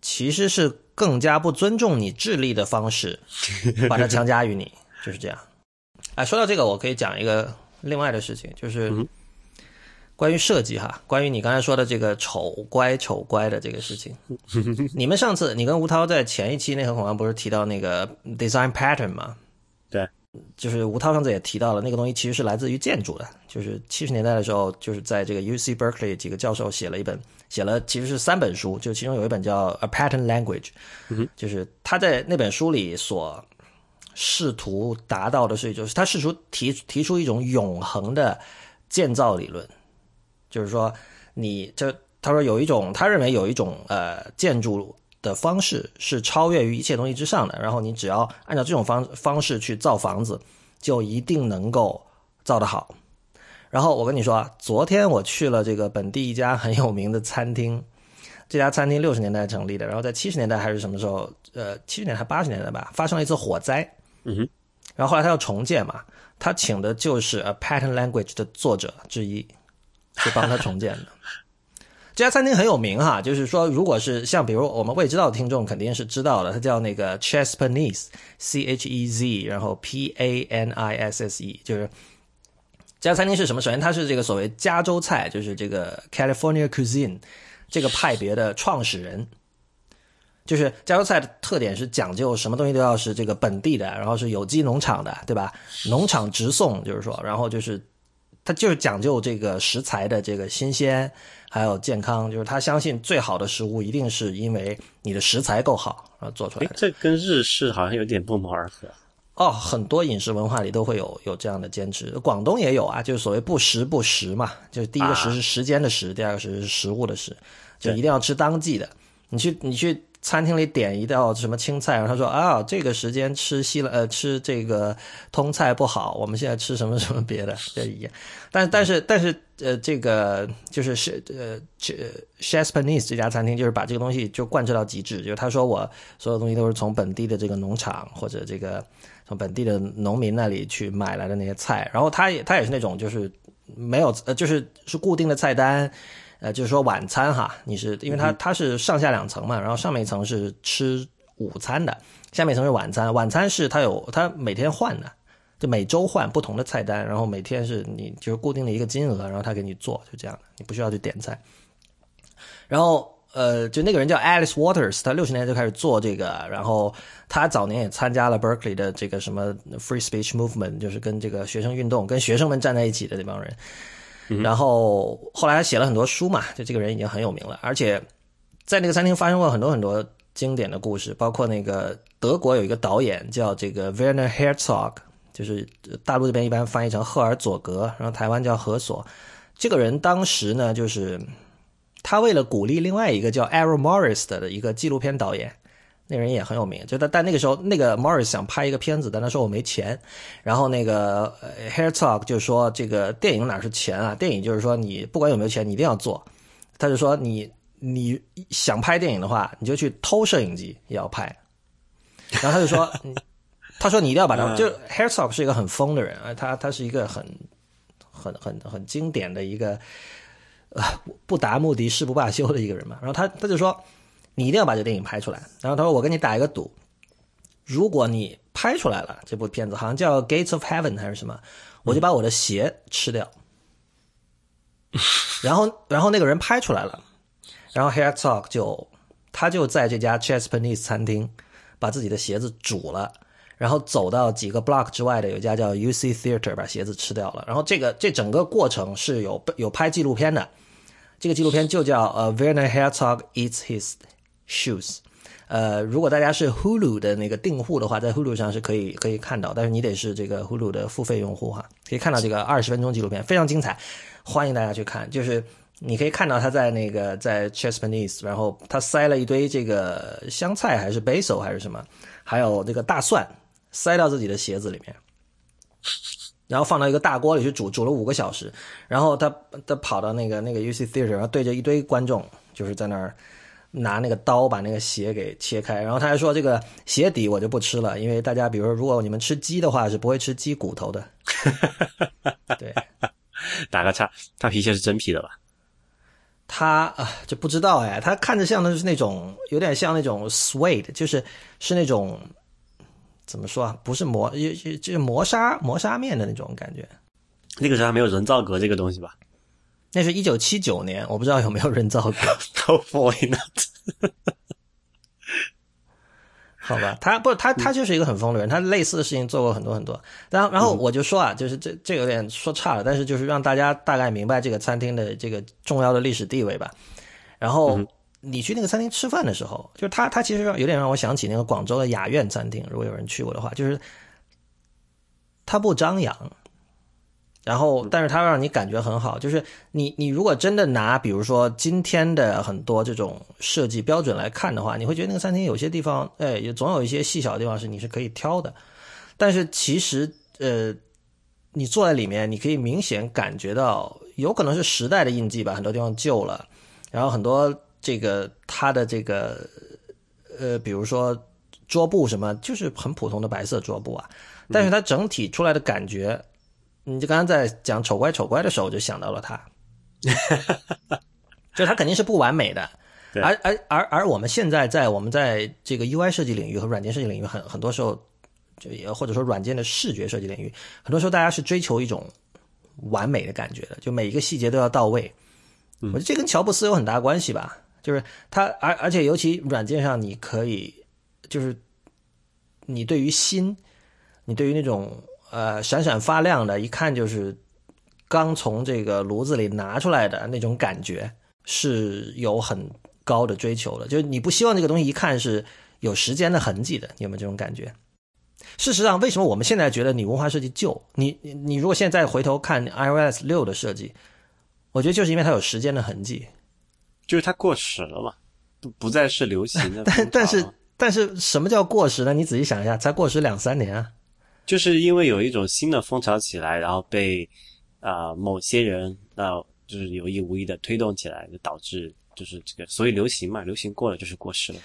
其实是更加不尊重你智力的方式，把它强加于你，就是这样。哎，说到这个，我可以讲一个另外的事情，就是。关于设计哈，关于你刚才说的这个丑乖丑乖的这个事情，*laughs* 你们上次你跟吴涛在前一期内核恐慌不是提到那个 design pattern 吗？对，就是吴涛上次也提到了那个东西其实是来自于建筑的，就是七十年代的时候，就是在这个 U C Berkeley 几个教授写了一本，写了其实是三本书，就其中有一本叫 A Pattern Language，就是他在那本书里所试图达到的是，就是他试图提提出一种永恒的建造理论。就是说，你这他说有一种，他认为有一种呃建筑的方式是超越于一切东西之上的。然后你只要按照这种方方式去造房子，就一定能够造得好。然后我跟你说啊，昨天我去了这个本地一家很有名的餐厅，这家餐厅六十年代成立的，然后在七十年代还是什么时候，呃，七十年代八十年代吧，发生了一次火灾。嗯哼，然后后来他要重建嘛，他请的就是《A Pattern Language》的作者之一。去帮他重建的。*laughs* 这家餐厅很有名哈，就是说，如果是像比如我们未知道的听众肯定是知道的，它叫那个 Chespanese，C H E Z，然后 P A N I S S E，就是这家餐厅是什么？首先，它是这个所谓加州菜，就是这个 California cuisine 这个派别的创始人。就是加州菜的特点是讲究什么东西都要是这个本地的，然后是有机农场的，对吧？农场直送，就是说，然后就是他就是讲究这个食材的这个新鲜还有健康，就是他相信最好的食物一定是因为你的食材够好然后做出来的。这跟日式好像有点不谋而合。哦，很多饮食文化里都会有有这样的坚持，广东也有啊，就是所谓不时不食嘛，就是第一个食是时间的食，第二个食是食物的食，就一定要吃当季的。你去你去。餐厅里点一道什么青菜，然后他说啊，这个时间吃西了呃吃这个通菜不好，我们现在吃什么什么别的 *laughs* 这一样。但但是但是呃这个就是是呃这 c h e s p a n e s e 这家餐厅就是把这个东西就贯彻到极致，就是他说我所有东西都是从本地的这个农场或者这个从本地的农民那里去买来的那些菜，然后他也他也是那种就是没有呃就是是固定的菜单。呃，就是说晚餐哈，你是因为它它是上下两层嘛，然后上面一层是吃午餐的，下面一层是晚餐。晚餐是它有它每天换的，就每周换不同的菜单，然后每天是你就是固定的一个金额，然后他给你做，就这样的，你不需要去点菜。然后呃，就那个人叫 Alice Waters，他六十年就开始做这个，然后他早年也参加了 Berkeley 的这个什么 Free Speech Movement，就是跟这个学生运动、跟学生们站在一起的那帮人。然后后来他写了很多书嘛，就这个人已经很有名了，而且在那个餐厅发生过很多很多经典的故事，包括那个德国有一个导演叫这个 Werner Herzog，就是大陆这边一般翻译成赫尔佐格，然后台湾叫何所。这个人当时呢，就是他为了鼓励另外一个叫 Errol Morris 的一个纪录片导演。那人也很有名，就但，但那个时候，那个 Morris 想拍一个片子，但他说我没钱。然后那个 Herzog 就说：“这个电影哪是钱啊？电影就是说你不管有没有钱，你一定要做。”他就说：“你你想拍电影的话，你就去偷摄影机也要拍。”然后他就说：*laughs* “他说你一定要把它。”就 Herzog 是一个很疯的人啊，他他是一个很很很很经典的一个呃不达目的誓不罢休的一个人嘛。然后他他就说。你一定要把这电影拍出来。然后他说：“我跟你打一个赌，如果你拍出来了这部片子，好像叫《Gates of Heaven》还是什么，我就把我的鞋吃掉。”然后，然后那个人拍出来了，然后 Herzog 就他就在这家 Japanese 餐厅把自己的鞋子煮了，然后走到几个 block 之外的有一家叫 UC Theater 把鞋子吃掉了。然后这个这整个过程是有有拍纪录片的，这个纪录片就叫呃 Werner Herzog Eats His。Shoes，呃，如果大家是 Hulu 的那个订户的话，在 Hulu 上是可以可以看到，但是你得是这个 Hulu 的付费用户哈，可以看到这个二十分钟纪录片，非常精彩，欢迎大家去看。就是你可以看到他在那个在 Chesapeake，然后他塞了一堆这个香菜还是 basil 还是什么，还有这个大蒜，塞到自己的鞋子里面，然后放到一个大锅里去煮，煮了五个小时，然后他他跑到那个那个 UC Theater，然后对着一堆观众，就是在那儿。拿那个刀把那个鞋给切开，然后他还说这个鞋底我就不吃了，因为大家比如说如果你们吃鸡的话是不会吃鸡骨头的。*laughs* 对，打个叉，他皮鞋是真皮的吧？他啊就不知道哎，他看着像的是那种有点像那种 suede，就是是那种怎么说啊？不是磨，就是磨砂磨砂面的那种感觉。那个时候还没有人造革这个东西吧？那是一九七九年，我不知道有没有人造革。*laughs* 好吧，他不，他他就是一个很疯的人，他类似的事情做过很多很多。然后，然后我就说啊，就是这这有点说差了，但是就是让大家大概明白这个餐厅的这个重要的历史地位吧。然后你去那个餐厅吃饭的时候，就是他他其实有点让我想起那个广州的雅苑餐厅，如果有人去过的话，就是他不张扬。然后，但是它让你感觉很好，就是你你如果真的拿，比如说今天的很多这种设计标准来看的话，你会觉得那个餐厅有些地方，哎，也总有一些细小的地方是你是可以挑的。但是其实，呃，你坐在里面，你可以明显感觉到，有可能是时代的印记吧，很多地方旧了，然后很多这个它的这个，呃，比如说桌布什么，就是很普通的白色桌布啊，但是它整体出来的感觉。你就刚刚在讲丑乖丑乖的时候，我就想到了他，*laughs* 就他肯定是不完美的，而而而而我们现在在我们在这个 UI 设计领域和软件设计领域，很很多时候就也或者说软件的视觉设计领域，很多时候大家是追求一种完美的感觉的，就每一个细节都要到位。我觉得这跟乔布斯有很大关系吧，就是他，而而且尤其软件上，你可以就是你对于心，你对于那种呃闪闪发亮的，一看就是刚从这个炉子里拿出来的那种感觉，是有很高的追求的。就是你不希望这个东西一看是有时间的痕迹的，你有没有这种感觉？事实上，为什么我们现在觉得你文化设计旧？你你你如果现在回头看 iOS 六的设计，我觉得就是因为它有时间的痕迹，就是它过时了嘛，不不再是流行的。*laughs* 但但是但是什么叫过时呢？你仔细想一下，才过时两三年啊。就是因为有一种新的风潮起来，然后被啊某些人啊就是有意无意的推动起来，就导致就是这个所以流行嘛，流行过了就是过时了。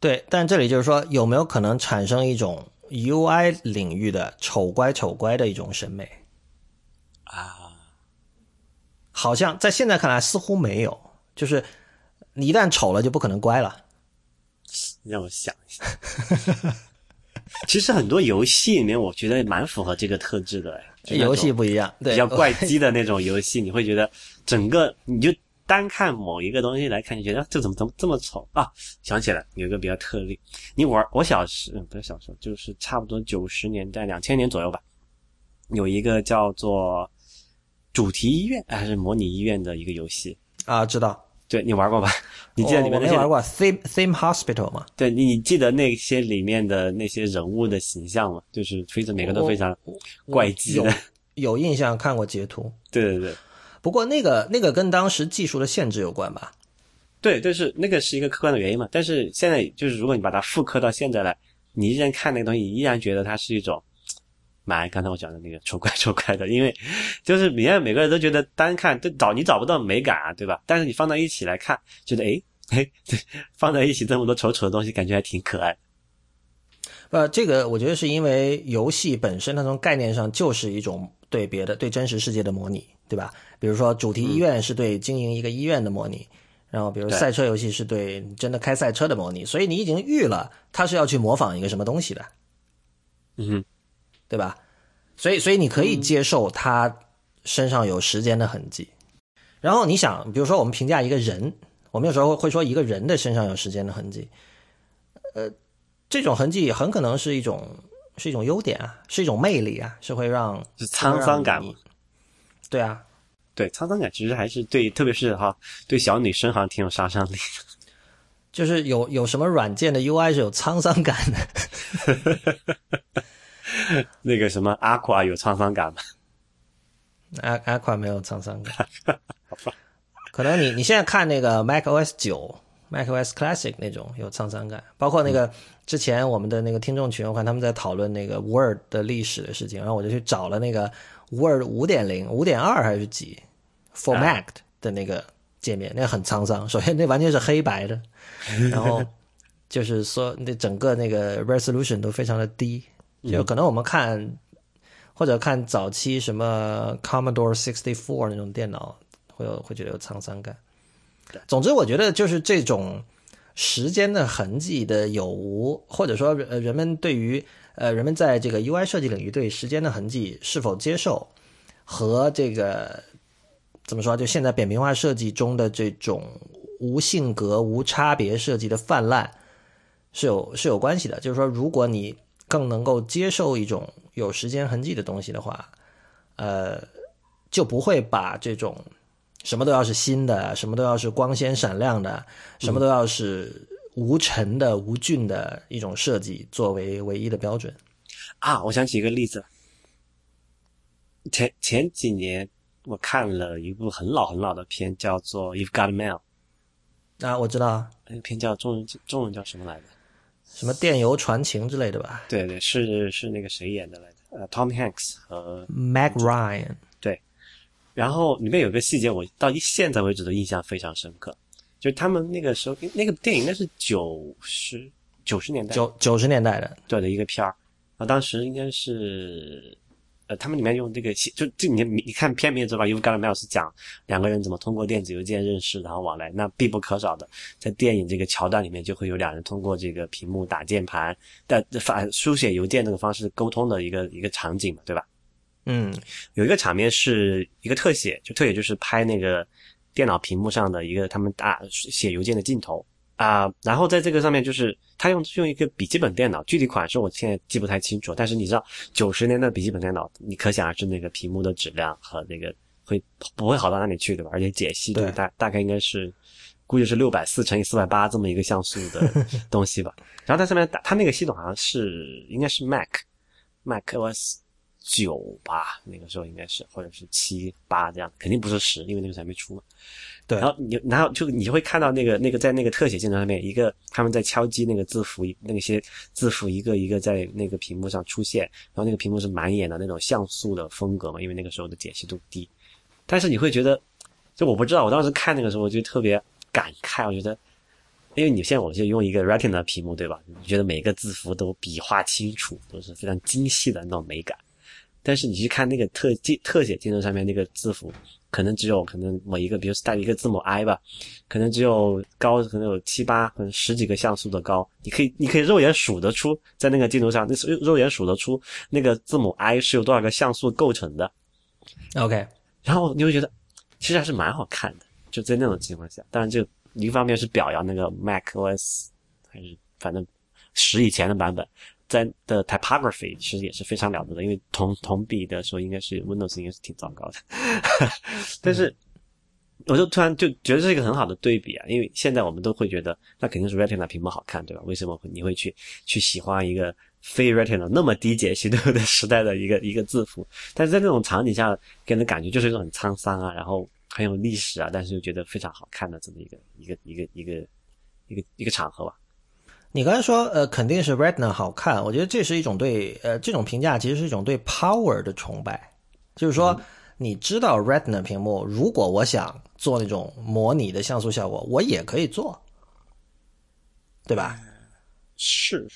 对，但这里就是说有没有可能产生一种？UI 领域的丑乖丑乖的一种审美啊，好像在现在看来似乎没有，就是你一旦丑了就不可能乖了。*laughs* 让我想一下，*laughs* *laughs* 其实很多游戏里面我觉得蛮符合这个特质的。游戏不一样，比较怪机的那种游戏，你会觉得整个你就。单看某一个东西来看，你觉得这怎么怎么这么丑啊？想起来有一个比较特例，你玩我小时不是小时候，就是差不多九十年代、两千年左右吧，有一个叫做主题医院还是模拟医院的一个游戏啊？知道？对你玩过吧？*laughs* 你记得里面那些？玩过 Theme Theme Hospital 吗？对，你记得那些里面的那些人物的形象吗？就是非常每个都非常怪机的，有印象看过截图。*laughs* 对对对。不过那个那个跟当时技术的限制有关吧？对，但是那个是一个客观的原因嘛。但是现在就是如果你把它复刻到现在来，你依然看那个东西，依然觉得它是一种蛮刚才我讲的那个丑怪 *laughs* 丑怪的，因为就是你看每个人都觉得单看都找你找不到美感啊，对吧？但是你放到一起来看，觉得哎哎，放在一起这么多丑丑的东西，感觉还挺可爱。呃，这个我觉得是因为游戏本身它从概念上就是一种对别的对真实世界的模拟。对吧？比如说主题医院是对经营一个医院的模拟，然后比如赛车游戏是对真的开赛车的模拟，所以你已经预了它是要去模仿一个什么东西的，嗯，对吧？所以所以你可以接受他身上有时间的痕迹。然后你想，比如说我们评价一个人，我们有时候会说一个人的身上有时间的痕迹，呃，这种痕迹很可能是一种是一种优点啊，是一种魅力啊，是会让是沧桑感。对啊，对沧桑感其实还是对，特别是哈，对小女生好像挺有杀伤力的。就是有有什么软件的 UI 是有沧桑感的？*laughs* *laughs* 那个什么 Aqua 有沧桑感吗？A Aqua 没有沧桑感。*laughs* 好吧，可能你你现在看那个 macOS 九、macOS Classic 那种有沧桑感，包括那个之前我们的那个听众群，我看他们在讨论那个 Word 的历史的事情，然后我就去找了那个。Word 五点零、五点二还是几？For Mac 的那个界面，那很沧桑。首先，那完全是黑白的，然后 *laughs* 就是说，那整个那个 resolution 都非常的低。就可能我们看或者看早期什么 Commodore sixty four 那种电脑，会有会觉得有沧桑感。总之，我觉得就是这种时间的痕迹的有无，或者说呃人们对于。呃，人们在这个 UI 设计领域对时间的痕迹是否接受，和这个怎么说？就现在扁平化设计中的这种无性格、无差别设计的泛滥是有是有关系的。就是说，如果你更能够接受一种有时间痕迹的东西的话，呃，就不会把这种什么都要是新的，什么都要是光鲜闪亮的，什么都要是。无尘的、无菌的一种设计作为唯一的标准啊！我想举一个例子，前前几年我看了一部很老很老的片，叫做《You've Got Mail》啊，我知道那个片叫中文中文叫什么来着？什么电邮传情之类的吧？对对，是是那个谁演的来着？呃，Tom Hanks 和 Meg Ryan。对，然后里面有个细节，我到现在为止都印象非常深刻。就是他们那个时候，那个电影应该是九十九十年代，九九十年代的对的一个片儿啊。当时应该是，呃，他们里面用这个写，就这你你看片名知道吧？因为刚才麦老师讲两个人怎么通过电子邮件认识，然后往来，那必不可少的，在电影这个桥段里面就会有两人通过这个屏幕打键盘的发书写邮件这个方式沟通的一个一个场景嘛，对吧？嗯有一个场面是一个特写，就特写就是拍那个电脑屏幕上的一个他们打写邮件的镜头啊、然后在这个上面就是他用用一个笔记本电脑，具体款式我现在记不太清楚，但是你知道九十年的笔记本电脑，你可想而知那个屏幕的质量和那个会不会好到哪里去，对吧？而且解析大大概应该是估计是六百四乘以四百八这么一个像素的 *laughs* 东西吧。然后在上面打，它那个系统好像是应该是 Mac Mac OS 九吧，那个时候应该是或者是七八这样，肯定不是十，因为那个时候还没出嘛。对然后你然后就你会看到那个那个在那个特写镜头上面，一个他们在敲击那个字符，那些字符一个一个在那个屏幕上出现，然后那个屏幕是满眼的那种像素的风格嘛，因为那个时候的解析度低。但是你会觉得，就我不知道，我当时看那个时候我就特别感慨，我觉得，因为你现在我就用一个 Retina 屏幕对吧？你觉得每个字符都笔画清楚，都是非常精细的那种美感。但是你去看那个特镜特写镜头上面那个字符，可能只有可能某一个，比如带一个字母 I 吧，可能只有高，可能有七八，可能十几个像素的高，你可以你可以肉眼数得出，在那个镜头上，那是肉眼数得出那个字母 I 是由多少个像素构成的。，OK，然后你会觉得，其实还是蛮好看的，就在那种情况下。当然，就一方面是表扬那个 Mac OS，还是反正十以前的版本，在的 typography 其实也是非常了得的，因为同同比的时候应该是 Windows 应该是挺糟糕的，*laughs* 但是。我就突然就觉得这是一个很好的对比啊，因为现在我们都会觉得那肯定是 Retina 屏幕好看，对吧？为什么你会去去喜欢一个非 Retina 那么低解析度的时代的一个一个字符？但是在那种场景下，给人的感觉就是一种很沧桑啊，然后很有历史啊，但是又觉得非常好看的这么一个一个一个一个一个一个场合吧。你刚才说呃肯定是 Retina 好看，我觉得这是一种对呃这种评价其实是一种对 power 的崇拜，就是说。你知道 Retina 屏幕，如果我想做那种模拟的像素效果，我也可以做，对吧？是，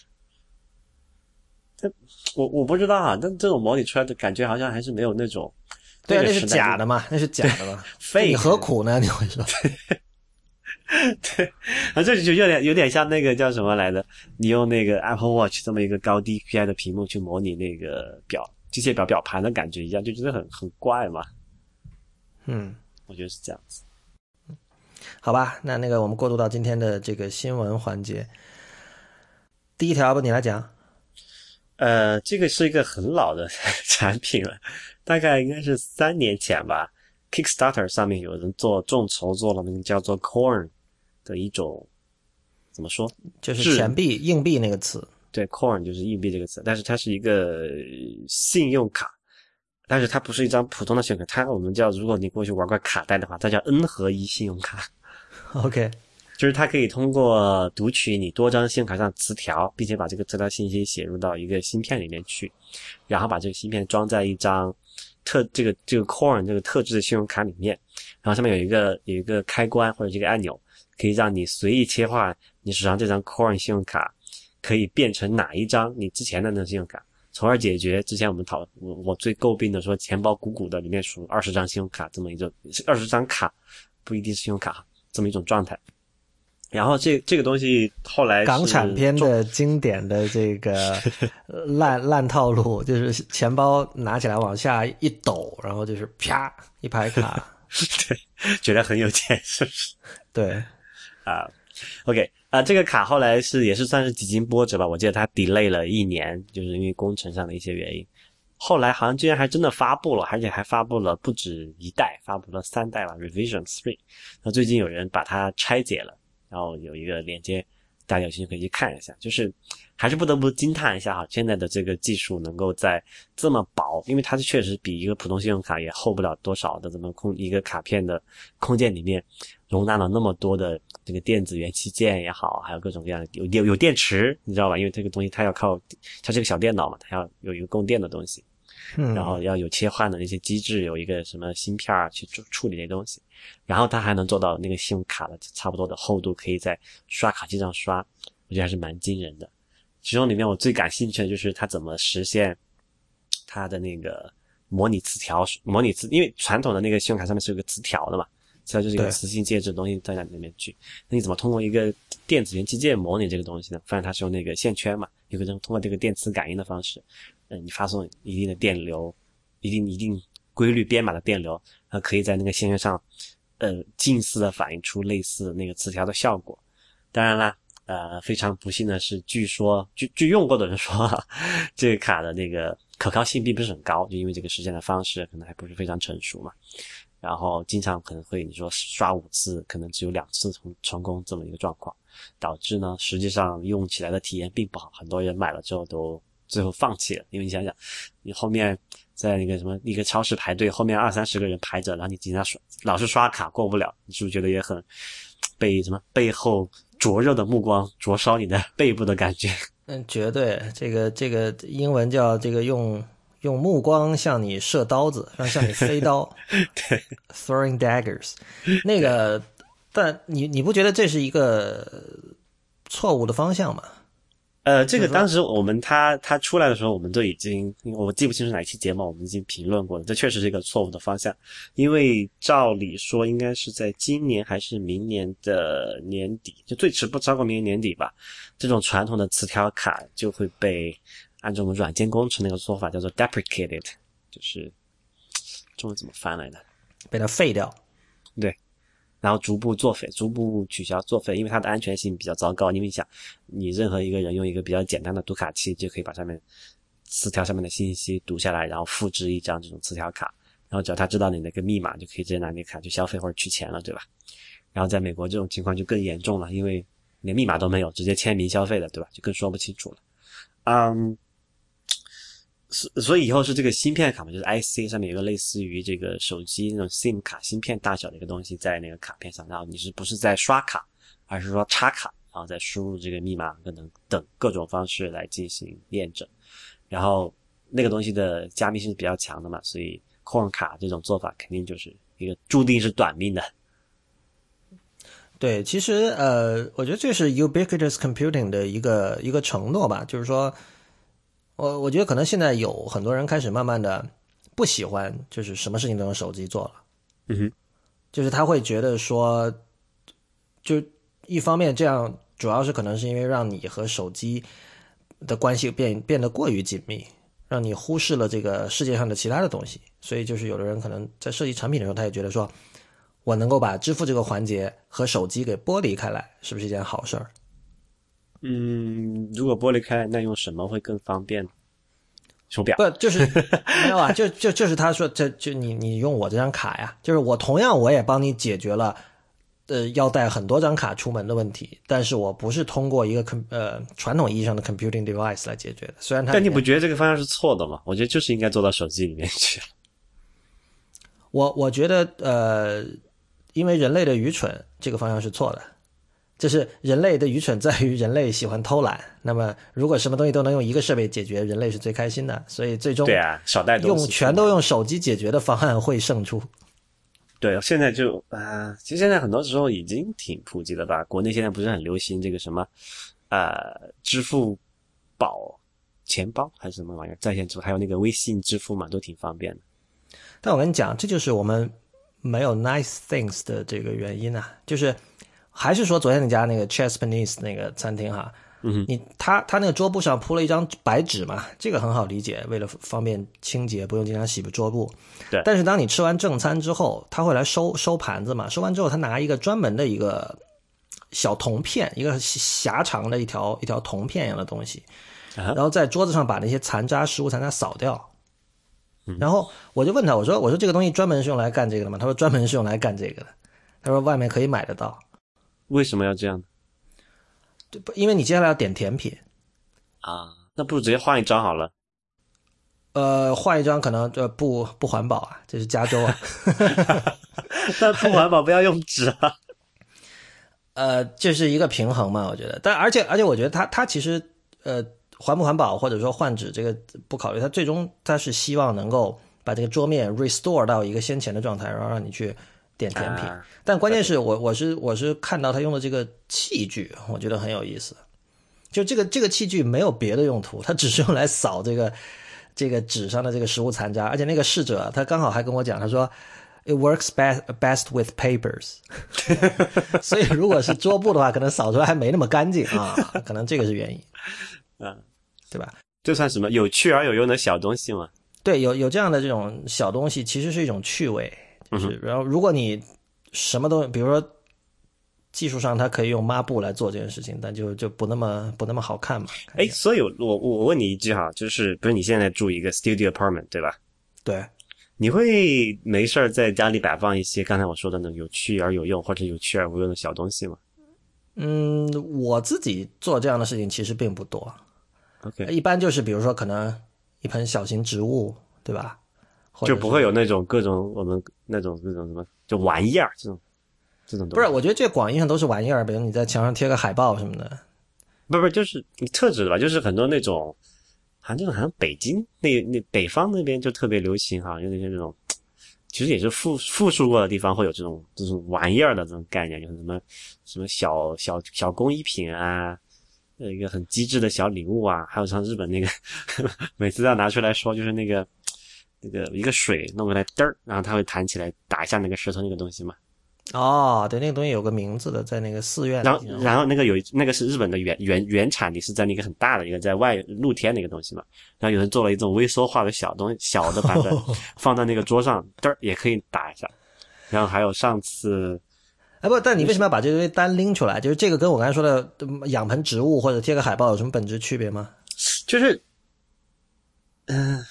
但我我不知道啊，但这种模拟出来的感觉好像还是没有那种。对啊，那是假的嘛，那是假的嘛。*laughs* 废你何苦呢？你会说？*laughs* *laughs* 对，啊，这就有点有点像那个叫什么来着？你用那个 Apple Watch 这么一个高 DPI 的屏幕去模拟那个表。机械表表盘的感觉一样，就觉得很很怪嘛。嗯，我觉得是这样子。好吧，那那个我们过渡到今天的这个新闻环节。第一条不，你来讲。呃，这个是一个很老的 *laughs* 产品了，大概应该是三年前吧。Kickstarter 上面有人做众筹做了那个叫做 Coin 的一种，怎么说？就是钱币、硬币那个词。对，coin 就是硬币这个词，但是它是一个信用卡，但是它不是一张普通的信用卡，它我们叫，如果你过去玩过卡带的话，它叫 N 合一信用卡。*laughs* OK，就是它可以通过读取你多张信用卡上磁条，并且把这个磁条信息写入到一个芯片里面去，然后把这个芯片装在一张特这个这个 coin 这个特制的信用卡里面，然后上面有一个有一个开关或者这个按钮，可以让你随意切换你手上这张 coin 信用卡。可以变成哪一张你之前的那个信用卡，从而解决之前我们讨我我最诟病的说钱包鼓鼓的，里面数二十张信用卡这么一种二十张卡不一定是信用卡这么一种状态。然后这这个东西后来港产片的经典的这个 *laughs* 烂烂套路，就是钱包拿起来往下一抖，然后就是啪一排卡，*laughs* 对，觉得很有钱，是不是？对啊。OK 啊、这个卡后来是也是算是几经波折吧，我记得它 delay 了一年，就是因为工程上的一些原因。后来好像居然还真的发布了，而且还发布了不止一代，发布了三代吧，Revision Three。那最近有人把它拆解了，然后有一个链接，大家有兴趣可以去看一下。就是还是不得不惊叹一下哈，现在的这个技术能够在这么薄，因为它确实比一个普通信用卡也厚不了多少的这么空一个卡片的空间里面。容纳了那么多的这个电子元器件也好，还有各种各样的有有有电池，你知道吧？因为这个东西它要靠它是个小电脑嘛，它要有一个供电的东西，嗯，然后要有切换的那些机制，有一个什么芯片去处处理那东西，然后它还能做到那个信用卡的差不多的厚度，可以在刷卡机上刷，我觉得还是蛮惊人的。其中里面我最感兴趣的就是它怎么实现它的那个模拟磁条，模拟磁，因为传统的那个信用卡上面是有个磁条的嘛。它就是一个磁性介质的东西在那里面去，那你怎么通过一个电子元器件模拟这个东西呢？发现它是用那个线圈嘛，有个人通过这个电磁感应的方式，嗯，你发送一定的电流，一定一定规律编码的电流，呃，可以在那个线圈上，呃，近似的反映出类似那个磁条的效果。当然啦，呃，非常不幸的是，据说据据用过的人说，*laughs* 这个卡的那个可靠性并不是很高，就因为这个实现的方式可能还不是非常成熟嘛。然后经常可能会你说刷五次，可能只有两次成成功这么一个状况，导致呢实际上用起来的体验并不好，很多人买了之后都最后放弃了。因为你想想，你后面在那个什么一个超市排队，后面二三十个人排着，然后你经常刷老是刷卡过不了，你是不是觉得也很被什么背后灼热的目光灼烧你的 *laughs* 背部的感觉？嗯，绝对，这个这个英文叫这个用。用目光向你射刀子，*laughs* 让向你飞刀，*laughs* 对，throwing daggers，那个，但你你不觉得这是一个错误的方向吗？呃，这个当时我们他他出来的时候，我们都已经，我记不清楚哪期节目，我们已经评论过了。这确实是一个错误的方向，因为照理说应该是在今年还是明年的年底，就最迟不超过明年年底吧，这种传统的磁条卡就会被。按照我们软件工程那个说法，叫做 deprecated，就是中文怎么翻来的？被它废掉。对，然后逐步作废，逐步取消作废，因为它的安全性比较糟糕。因为你想，你任何一个人用一个比较简单的读卡器，就可以把上面磁条上面的信息读下来，然后复制一张这种磁条卡，然后只要他知道你那个密码，就可以直接拿那卡去消费或者取钱了，对吧？然后在美国这种情况就更严重了，因为连密码都没有，直接签名消费的，对吧？就更说不清楚了。嗯。所所以以后是这个芯片卡嘛，就是 IC 上面有个类似于这个手机那种 SIM 卡芯片大小的一个东西在那个卡片上，然后你是不是在刷卡，而是说插卡，然后再输入这个密码等等等各种方式来进行验证，然后那个东西的加密性是比较强的嘛，所以矿卡这种做法肯定就是一个注定是短命的。对，其实呃，我觉得这是 ubiquitous computing 的一个一个承诺吧，就是说。我我觉得可能现在有很多人开始慢慢的不喜欢，就是什么事情都用手机做了。嗯哼，就是他会觉得说，就一方面这样，主要是可能是因为让你和手机的关系变变得过于紧密，让你忽视了这个世界上的其他的东西。所以就是有的人可能在设计产品的时候，他也觉得说，我能够把支付这个环节和手机给剥离开来，是不是一件好事儿？嗯，如果剥离开，那用什么会更方便？手表不就是 *laughs* 没有啊？就就就是他说，这就你你用我这张卡呀，就是我同样我也帮你解决了，呃，要带很多张卡出门的问题，但是我不是通过一个 com 呃传统意义上的 computing device 来解决的。虽然它，但你不觉得这个方向是错的吗？我觉得就是应该做到手机里面去。我我觉得呃，因为人类的愚蠢，这个方向是错的。就是人类的愚蠢在于人类喜欢偷懒。那么，如果什么东西都能用一个设备解决，人类是最开心的。所以最终，对啊，少带用全都用手机解决的方案会胜出。对，现在就啊，其实现在很多时候已经挺普及了吧？国内现在不是很流行这个什么，呃，支付宝钱包还是什么玩意儿在线支付，还有那个微信支付嘛，都挺方便的。但我跟你讲，这就是我们没有 nice things 的这个原因啊，就是。还是说昨天那家那个 Chesapeake 那个餐厅哈，嗯，你他他那个桌布上铺了一张白纸嘛，这个很好理解，为了方便清洁，不用经常洗桌布。对。但是当你吃完正餐之后，他会来收收盘子嘛，收完之后他拿一个专门的一个小铜片，一个狭长的一条一条铜片一样的东西，然后在桌子上把那些残渣食物残渣扫掉。然后我就问他，我说我说这个东西专门是用来干这个的吗？他说专门是用来干这个的。他说外面可以买得到。为什么要这样？对不？因为你接下来要点甜品啊，那不如直接换一张好了。呃，换一张可能呃不不环保啊，这是加州啊。*laughs* 那不环保不要用纸啊。*laughs* 呃，这是一个平衡嘛，我觉得。但而且而且，我觉得他他其实呃环不环保或者说换纸这个不考虑，他最终他是希望能够把这个桌面 restore 到一个先前的状态，然后让你去。点甜品，但关键是我我是我是看到他用的这个器具，我觉得很有意思。就这个这个器具没有别的用途，它只是用来扫这个这个纸上的这个食物残渣。而且那个侍者他刚好还跟我讲，他说 it works best best with papers。*laughs* 所以如果是桌布的话，可能扫出来还没那么干净啊，可能这个是原因。*laughs* 嗯，对吧？这算什么有趣而有用的小东西吗？对，有有这样的这种小东西，其实是一种趣味。就是，然后如果你什么都，比如说技术上它可以用抹布来做这件事情，但就就不那么不那么好看嘛。看哎，所以我我我问你一句哈，就是比如你现在住一个 studio apartment 对吧？对，你会没事儿在家里摆放一些刚才我说的那种有趣而有用或者有趣而无用的小东西吗嗯，我自己做这样的事情其实并不多，？OK，一般就是比如说可能一盆小型植物，对吧？就不会有那种各种我们那种那种什么就玩意儿这种这种东西。不是，我觉得这广义上都是玩意儿，比如你在墙上贴个海报什么的。不不，就是你特指的吧？就是很多那种，好像这种好像北京那那北方那边就特别流行哈，有那些那种，其实也是复复述过的地方会有这种这种玩意儿的这种概念，就是什么什么小小小工艺品啊，呃一个很机智的小礼物啊，还有像日本那个 *laughs* 每次要拿出来说，就是那个那个一个水弄过来嘚儿，然后它会弹起来打一下那个石头那个东西嘛。哦，对，那个东西有个名字的，在那个寺院。然后，然后那个有那个是日本的原原原产地是在那个很大的一个在外露天的一个东西嘛，然后有人做了一种微缩化的小东西小的版本，放在那个桌上，嘚儿也可以打一下。然后还有上次，哎不，但你为什么要把这个东西单拎出来？就是这个跟我刚才说的嗯养盆植物或者贴个海报有什么本质区别吗？就是，嗯、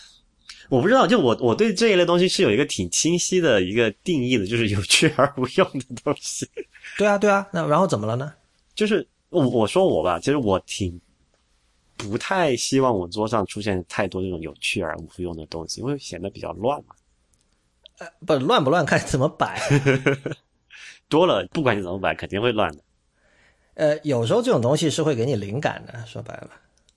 我不知道，就我我对这一类东西是有一个挺清晰的一个定义的，就是有趣而无用的东西。对啊，对啊，那然后怎么了呢？就是我我说我吧，其实我挺不太希望我桌上出现太多这种有趣而无用的东西，因为显得比较乱嘛。呃不乱不乱看怎么摆。*laughs* 多了，不管你怎么摆，肯定会乱的。呃，有时候这种东西是会给你灵感的，说白了。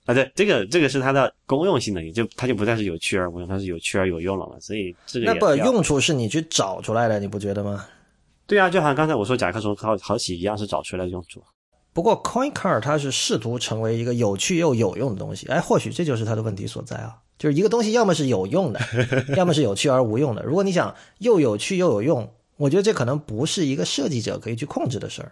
啊，对，这个这个是它的公用性的，也就它就不再是有趣而无用，它是有趣而有用了嘛。所以这个那不用处是你去找出来的，你不觉得吗？对啊，就好像刚才我说甲壳虫好好洗一样，是找出来的用处。不过 Coin Card 它是试图成为一个有趣又有用的东西，哎，或许这就是它的问题所在啊。就是一个东西要么是有用的，*laughs* 要么是有趣而无用的。如果你想又有趣又有用，我觉得这可能不是一个设计者可以去控制的事儿。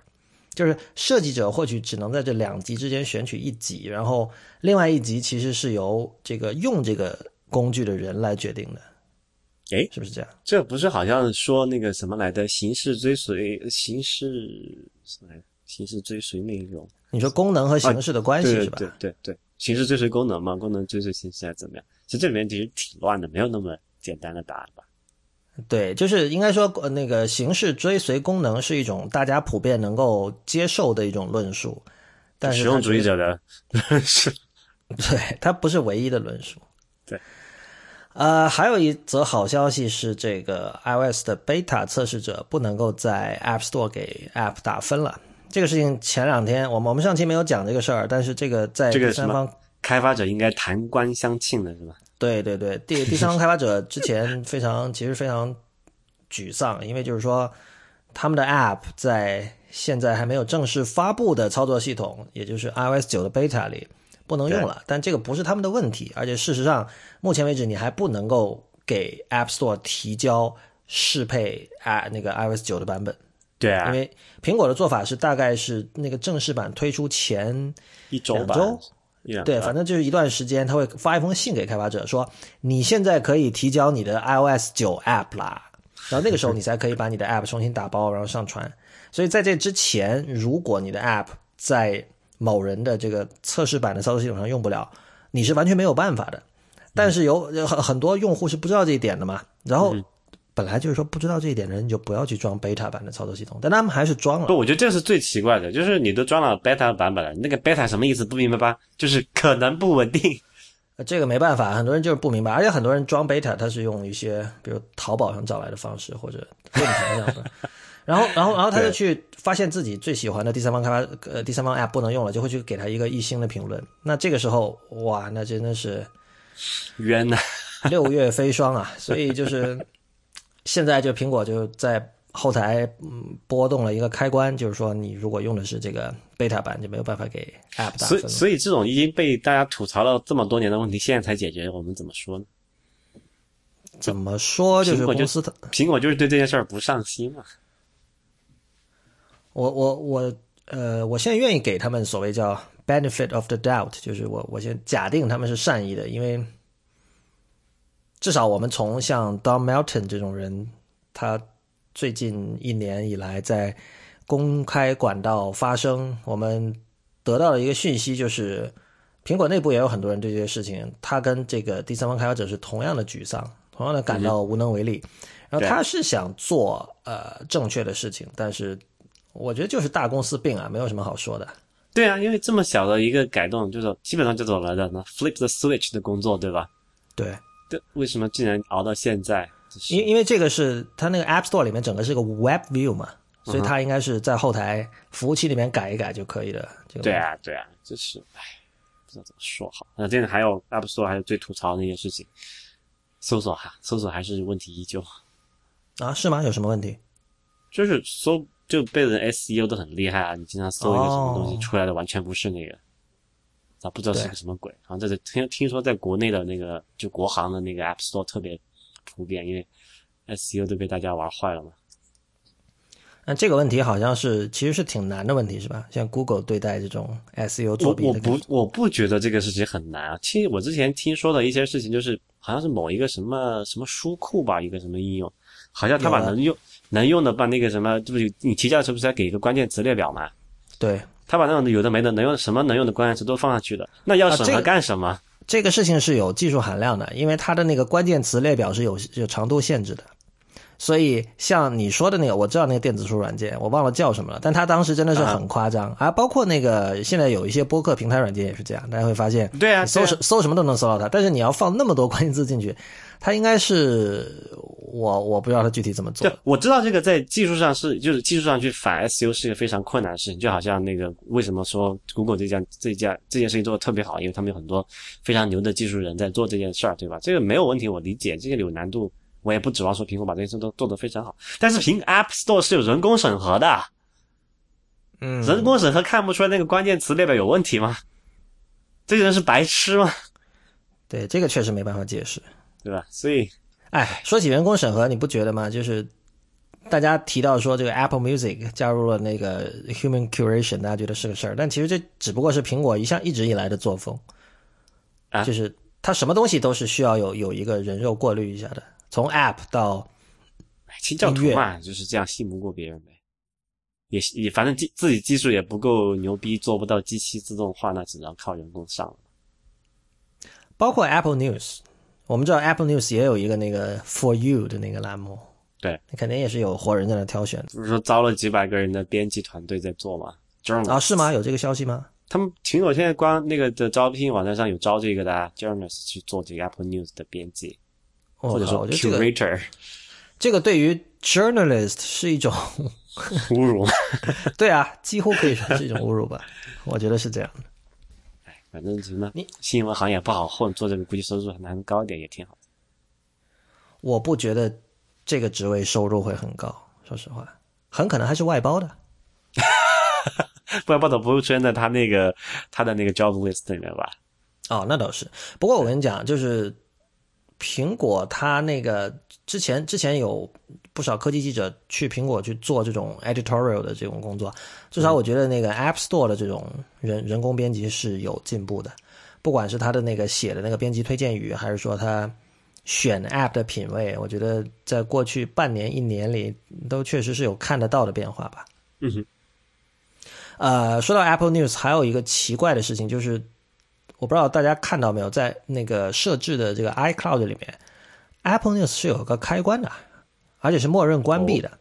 就是设计者或许只能在这两极之间选取一极，然后另外一极其实是由这个用这个工具的人来决定的。诶是不是这样？这不是好像说那个什么来的形式追随形式什么来着？形式追随内容你说功能和形式的关系对是吧？对对对，形式追随功能嘛，功能追随形式还是怎么样？其实这里面其实挺乱的，没有那么简单的答案吧？对，就是应该说，呃那个形式追随功能是一种大家普遍能够接受的一种论述，但是实用主义者的是对它不是唯一的论述。对，呃，还有一则好消息是，这个 iOS 的 beta 测试者不能够在 App Store 给 App 打分了。这个事情前两天我们我们上期没有讲这个事儿，但是这个在第三方开发者应该弹冠相庆的是吧？对对对，第第三方开发者之前非常其实非常沮丧，因为就是说他们的 App 在现在还没有正式发布的操作系统，也就是 iOS 九的 beta 里不能用了。但这个不是他们的问题，而且事实上目前为止你还不能够给 App Store 提交适配啊那个 iOS 九的版本，对啊因，为苹果的做法是大概是那个正式版推出前一周吧，对，反正就是一段时间，他会发一封信给开发者说，你现在可以提交你的 iOS 九 App 啦，然后那个时候你才可以把你的 App 重新打包，然后上传。所以在这之前，如果你的 App 在某人的这个测试版的操作系统上用不了，你是完全没有办法的。但是有有很很多用户是不知道这一点的嘛，然后本来就是说不知道这一点的人，你就不要去装 beta 版的操作系统，但他们还是装了不，。我觉得这是最奇怪的，就是你都装了 beta 版本了，那个 beta 什么意思？不明白吧？*laughs* 就是可能不稳定。呃这个没办法，很多人就是不明白，而且很多人装 beta，他是用一些比如淘宝上找来的方式，或者论坛上的，然后，*laughs* 然后，然后他就去发现自己最喜欢的第三方开发呃第三方 app 不能用了，就会去给他一个一星的评论。那这个时候，哇，那真的是冤呐！*laughs* 六月飞霜啊！所以就是现在就苹果就在后台嗯拨动了一个开关，就是说你如果用的是这个 beta 版，就没有办法给 app 打所以，所以这种已经被大家吐槽了这么多年的问题，现在才解决，我们怎么说呢？怎么说？就是苹果就公司它苹果就是对这件事儿不上心嘛。我我我呃，我现在愿意给他们所谓叫 benefit of the doubt，就是我我先假定他们是善意的，因为至少我们从像 Don Melton 这种人，他最近一年以来在公开管道发声，我们得到的一个讯息就是，苹果内部也有很多人对这些事情，他跟这个第三方开发者是同样的沮丧，同样的感到无能为力。然后他是想做呃正确的事情，但是我觉得就是大公司病啊，没有什么好说的。对啊，因为这么小的一个改动，就是基本上就走了的呢，flip the switch 的工作，对吧？对。对，为什么竟然熬到现在？因因为这个是它那个 App Store 里面整个是个 Web View 嘛，所以它应该是在后台服务器里面改一改就可以了。对啊，对啊，就是，唉，不知道怎么说好。那这个还有 App Store 还有最吐槽的那件事情，搜索哈，搜索还是问题依旧。啊，是吗？有什么问题？就是搜就被人 SEO 都很厉害啊，你经常搜一个什么东西出来的完全不是那个。啊，不知道是个什么鬼。然后这是听听说，在国内的那个就国行的那个 App Store 特别普遍，因为 SEO 都被大家玩坏了嘛。那这个问题好像是其实是挺难的问题，是吧？像 Google 对待这种 SEO 作弊的，我我不我不觉得这个事情很难啊。其实我之前听说的一些事情，就是好像是某一个什么什么书库吧，一个什么应用，好像他把能用能用的把那个什么，就是你提交的时候不是要给一个关键词列表嘛？对。他把那种有的没的能用什么能用的关键词都放上去的，那要审核干什么？这个事情是有技术含量的，因为它的那个关键词列表是有有长度限制的。所以像你说的那个，我知道那个电子书软件，我忘了叫什么了，但它当时真的是很夸张啊！包括那个现在有一些播客平台软件也是这样，大家会发现，对啊，搜什搜什么都能搜到它，但是你要放那么多关键字进去，它应该是我我不知道它具体怎么做。我知道这个在技术上是就是技术上去反 SEO 是一个非常困难的事情，就好像那个为什么说 Google 这家这家这件事情做的特别好，因为他们有很多非常牛的技术人在做这件事儿，对吧？这个没有问题，我理解这个有难度。我也不指望说苹果把这件事都做得非常好，但是苹 App Store 是有人工审核的，嗯，人工审核看不出来那个关键词列表有问题吗？这个人是白痴吗？对，这个确实没办法解释，对吧？所以，哎，说起人工审核，你不觉得吗？就是大家提到说这个 Apple Music 加入了那个 Human Curation，大家觉得是个事儿，但其实这只不过是苹果一向一直以来的作风，啊，就是它什么东西都是需要有有一个人肉过滤一下的。从 App 到清教徒嘛，就是这样信不过别人呗。也也反正技自己技术也不够牛逼，做不到机器自动化，那只能靠人工上了。包括 Apple News，我们知道 Apple News 也有一个那个 For You 的那个栏目，对，肯定也是有活人在那挑选。不是说招了几百个人的编辑团队在做吗？啊，是吗？有这个消息吗？他们苹果现在光那个的招聘网站上有招这个的 journalist 去做这个 Apple News 的编辑。或者说 curator，这个对于 journalist 是一种 *laughs* 侮辱。*laughs* 对啊，几乎可以说是一种侮辱吧。我觉得是这样的。哎，反正什么，新闻行业不好混，做这个估计收入还能高一点，也挺好。我不觉得这个职位收入会很高，说实话，很可能还是外包的。*laughs* 外包的不会出现在他那个他的那个 job list 里面吧？哦，那倒是。不过我跟你讲，就是。苹果它那个之前之前有不少科技记者去苹果去做这种 editorial 的这种工作，至少我觉得那个 App Store 的这种人人工编辑是有进步的，不管是他的那个写的那个编辑推荐语，还是说他选 App 的品味，我觉得在过去半年一年里都确实是有看得到的变化吧。嗯哼。呃，说到 Apple News，还有一个奇怪的事情就是。我不知道大家看到没有，在那个设置的这个 iCloud 里面，Apple News 是有个开关的，而且是默认关闭的。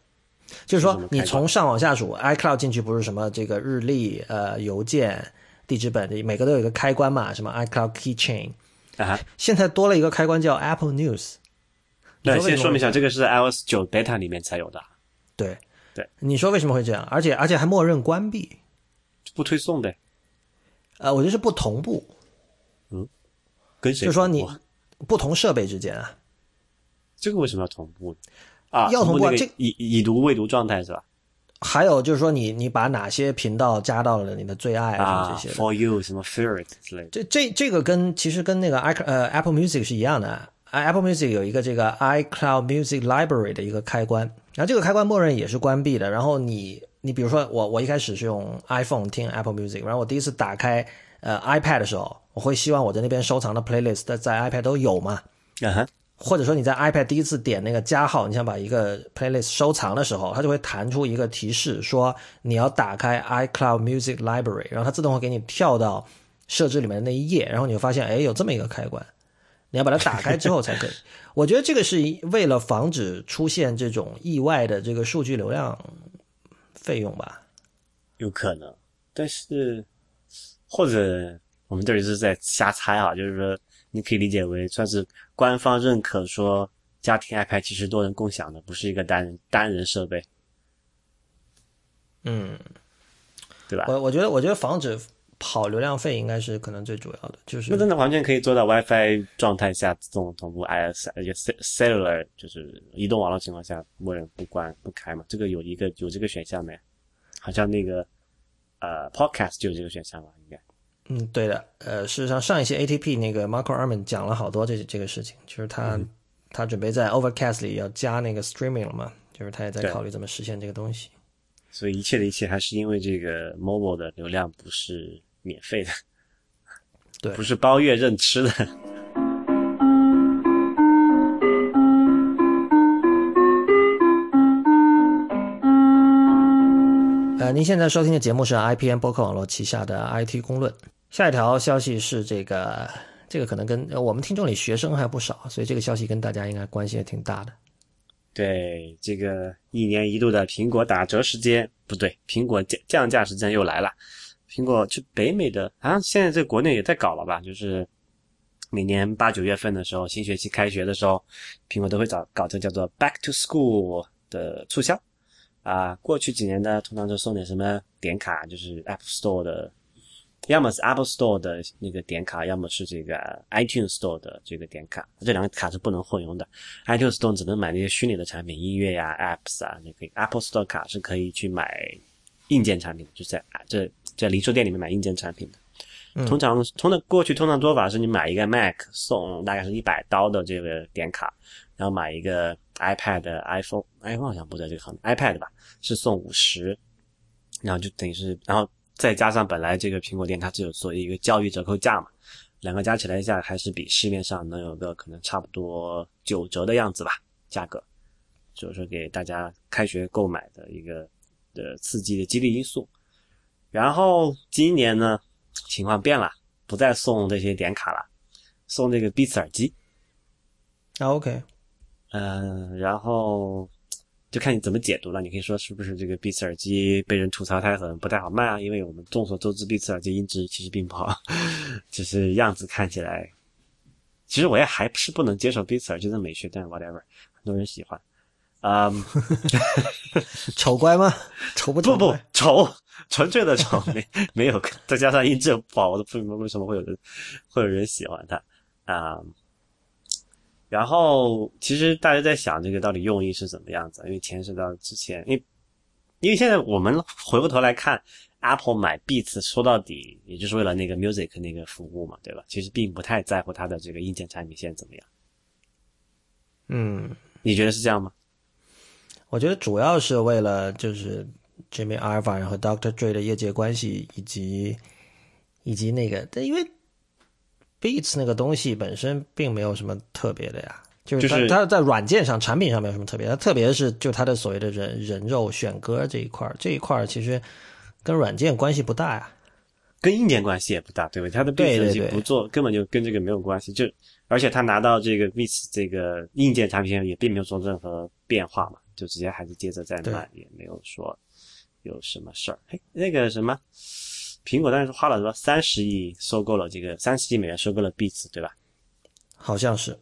就是说，你从上往下数，iCloud 进去不是什么这个日历、呃邮件、地址本，每个都有一个开关嘛？什么 iCloud Keychain 啊？现在多了一个开关叫 Apple News。对，先说明一下，这个是 iOS 九 beta 里面才有的。对对，你说为什么会这样？而且而且还默认关闭，不推送的。呃，我觉得是不同步。嗯，跟谁？就说你不同设备之间啊，这个为什么要同步啊？要同步这已已读未读状态是吧？还有就是说，你你把哪些频道加到了你的最爱啊？这些 For you 什么 Favorite 之类的。这这这个跟其实跟那个 i 呃 Apple Music 是一样的。Apple Music 有一个这个 iCloud Music Library 的一个开关，然后这个开关默认也是关闭的。然后你你比如说我我一开始是用 iPhone 听 Apple Music，然后我第一次打开呃 iPad 的时候。我会希望我在那边收藏的 playlist 在 iPad 都有嘛？啊哈，或者说你在 iPad 第一次点那个加号，你想把一个 playlist 收藏的时候，它就会弹出一个提示说你要打开 iCloud Music Library，然后它自动会给你跳到设置里面的那一页，然后你会发现，哎，有这么一个开关，你要把它打开之后才可以。*laughs* 我觉得这个是为了防止出现这种意外的这个数据流量费用吧？有可能，但是或者我们这里是在瞎猜啊，就是说。你可以理解为算是官方认可说家庭 iPad 其实多人共享的，不是一个单人单人设备。嗯，对吧？我我觉得我觉得防止跑流量费应该是可能最主要的，就是那真的完全可以做到 WiFi 状态下自动同步 IS，而且 cellular 就是移动网络情况下默认不关不开嘛？这个有一个有这个选项没？好像那个呃 Podcast 就有这个选项吧？应该。嗯，对的，呃，事实上上一期 ATP 那个 Marco Arman 讲了好多这这个事情，就是他他准备在 Overcast 里要加那个 Streaming 了嘛，就是他也在考虑怎么实现这个东西。所以一切的一切还是因为这个 Mobile 的流量不是免费的，*laughs* 对，不是包月任吃的。呃，您现在收听的节目是 IPN 播客网络旗下的 IT 公论。下一条消息是这个，这个可能跟我们听众里学生还不少，所以这个消息跟大家应该关系也挺大的。对，这个一年一度的苹果打折时间不对，苹果降降价时间又来了。苹果去北美的，啊现在在国内也在搞了吧？就是每年八九月份的时候，新学期开学的时候，苹果都会找搞这叫做 Back to School 的促销啊。过去几年呢，通常就送点什么点卡，就是 App Store 的。要么是 Apple Store 的那个点卡，要么是这个 iTunes Store 的这个点卡，这两个卡是不能混用的。iTunes Store 只能买那些虚拟的产品，音乐呀、Apps 啊，那个 Apple Store 卡是可以去买硬件产品，就在这在零售店里面买硬件产品的。通常通的过去通常做法是你买一个 Mac 送大概是一百刀的这个点卡，然后买一个 iPad、iPhone，iPhone 好像不在这个行 iPad 吧，是送五十，然后就等于是然后。再加上本来这个苹果店它只有做一个教育折扣价嘛，两个加起来一下还是比市面上能有个可能差不多九折的样子吧，价格，就是说给大家开学购买的一个的刺激的激励因素。然后今年呢情况变了，不再送这些点卡了，送这个 Beats 耳机。啊 OK，嗯，然后。就看你怎么解读了。你可以说是不是这个 Beats 耳机被人吐槽太狠，不太好卖啊？因为我们众所周知，Beats 耳机音质其实并不好，*laughs* 只是样子看起来。其实我也还是不能接受 Beats 耳机的美学，但是 whatever，很多人喜欢。啊 *laughs* *laughs* 丑乖吗？丑不丑？不不丑，纯粹的丑，没没有，再加上音质不好，我都不明白为什么会有人会有人喜欢它啊。然后，其实大家在想这个到底用意是怎么样子？因为牵涉到之前，因为因为现在我们回过头来看，Apple 买 Beats 说到底也就是为了那个 Music 那个服务嘛，对吧？其实并不太在乎它的这个硬件产品现在怎么样。嗯，你觉得是这样吗？我觉得主要是为了就是 Jimmy Iovine 和 Dr. Dre 的业界关系，以及以及那个，但因为。Beats 那个东西本身并没有什么特别的呀，就是它它在软件上、产品上没有什么特别，它特别是就它的所谓的人人肉选歌这一块这一块其实跟软件关系不大呀，跟硬件关系也不大，对吧？它的 Beats 不做，根本就跟这个没有关系。就而且他拿到这个 Beats 这个硬件产品也并没有做任何变化嘛，就直接还是接着在卖，也没有说有什么事儿。嘿，那个什么。苹果当时花了什么三十亿收购了这个三十亿美元收购了 Beats，对吧？好像是。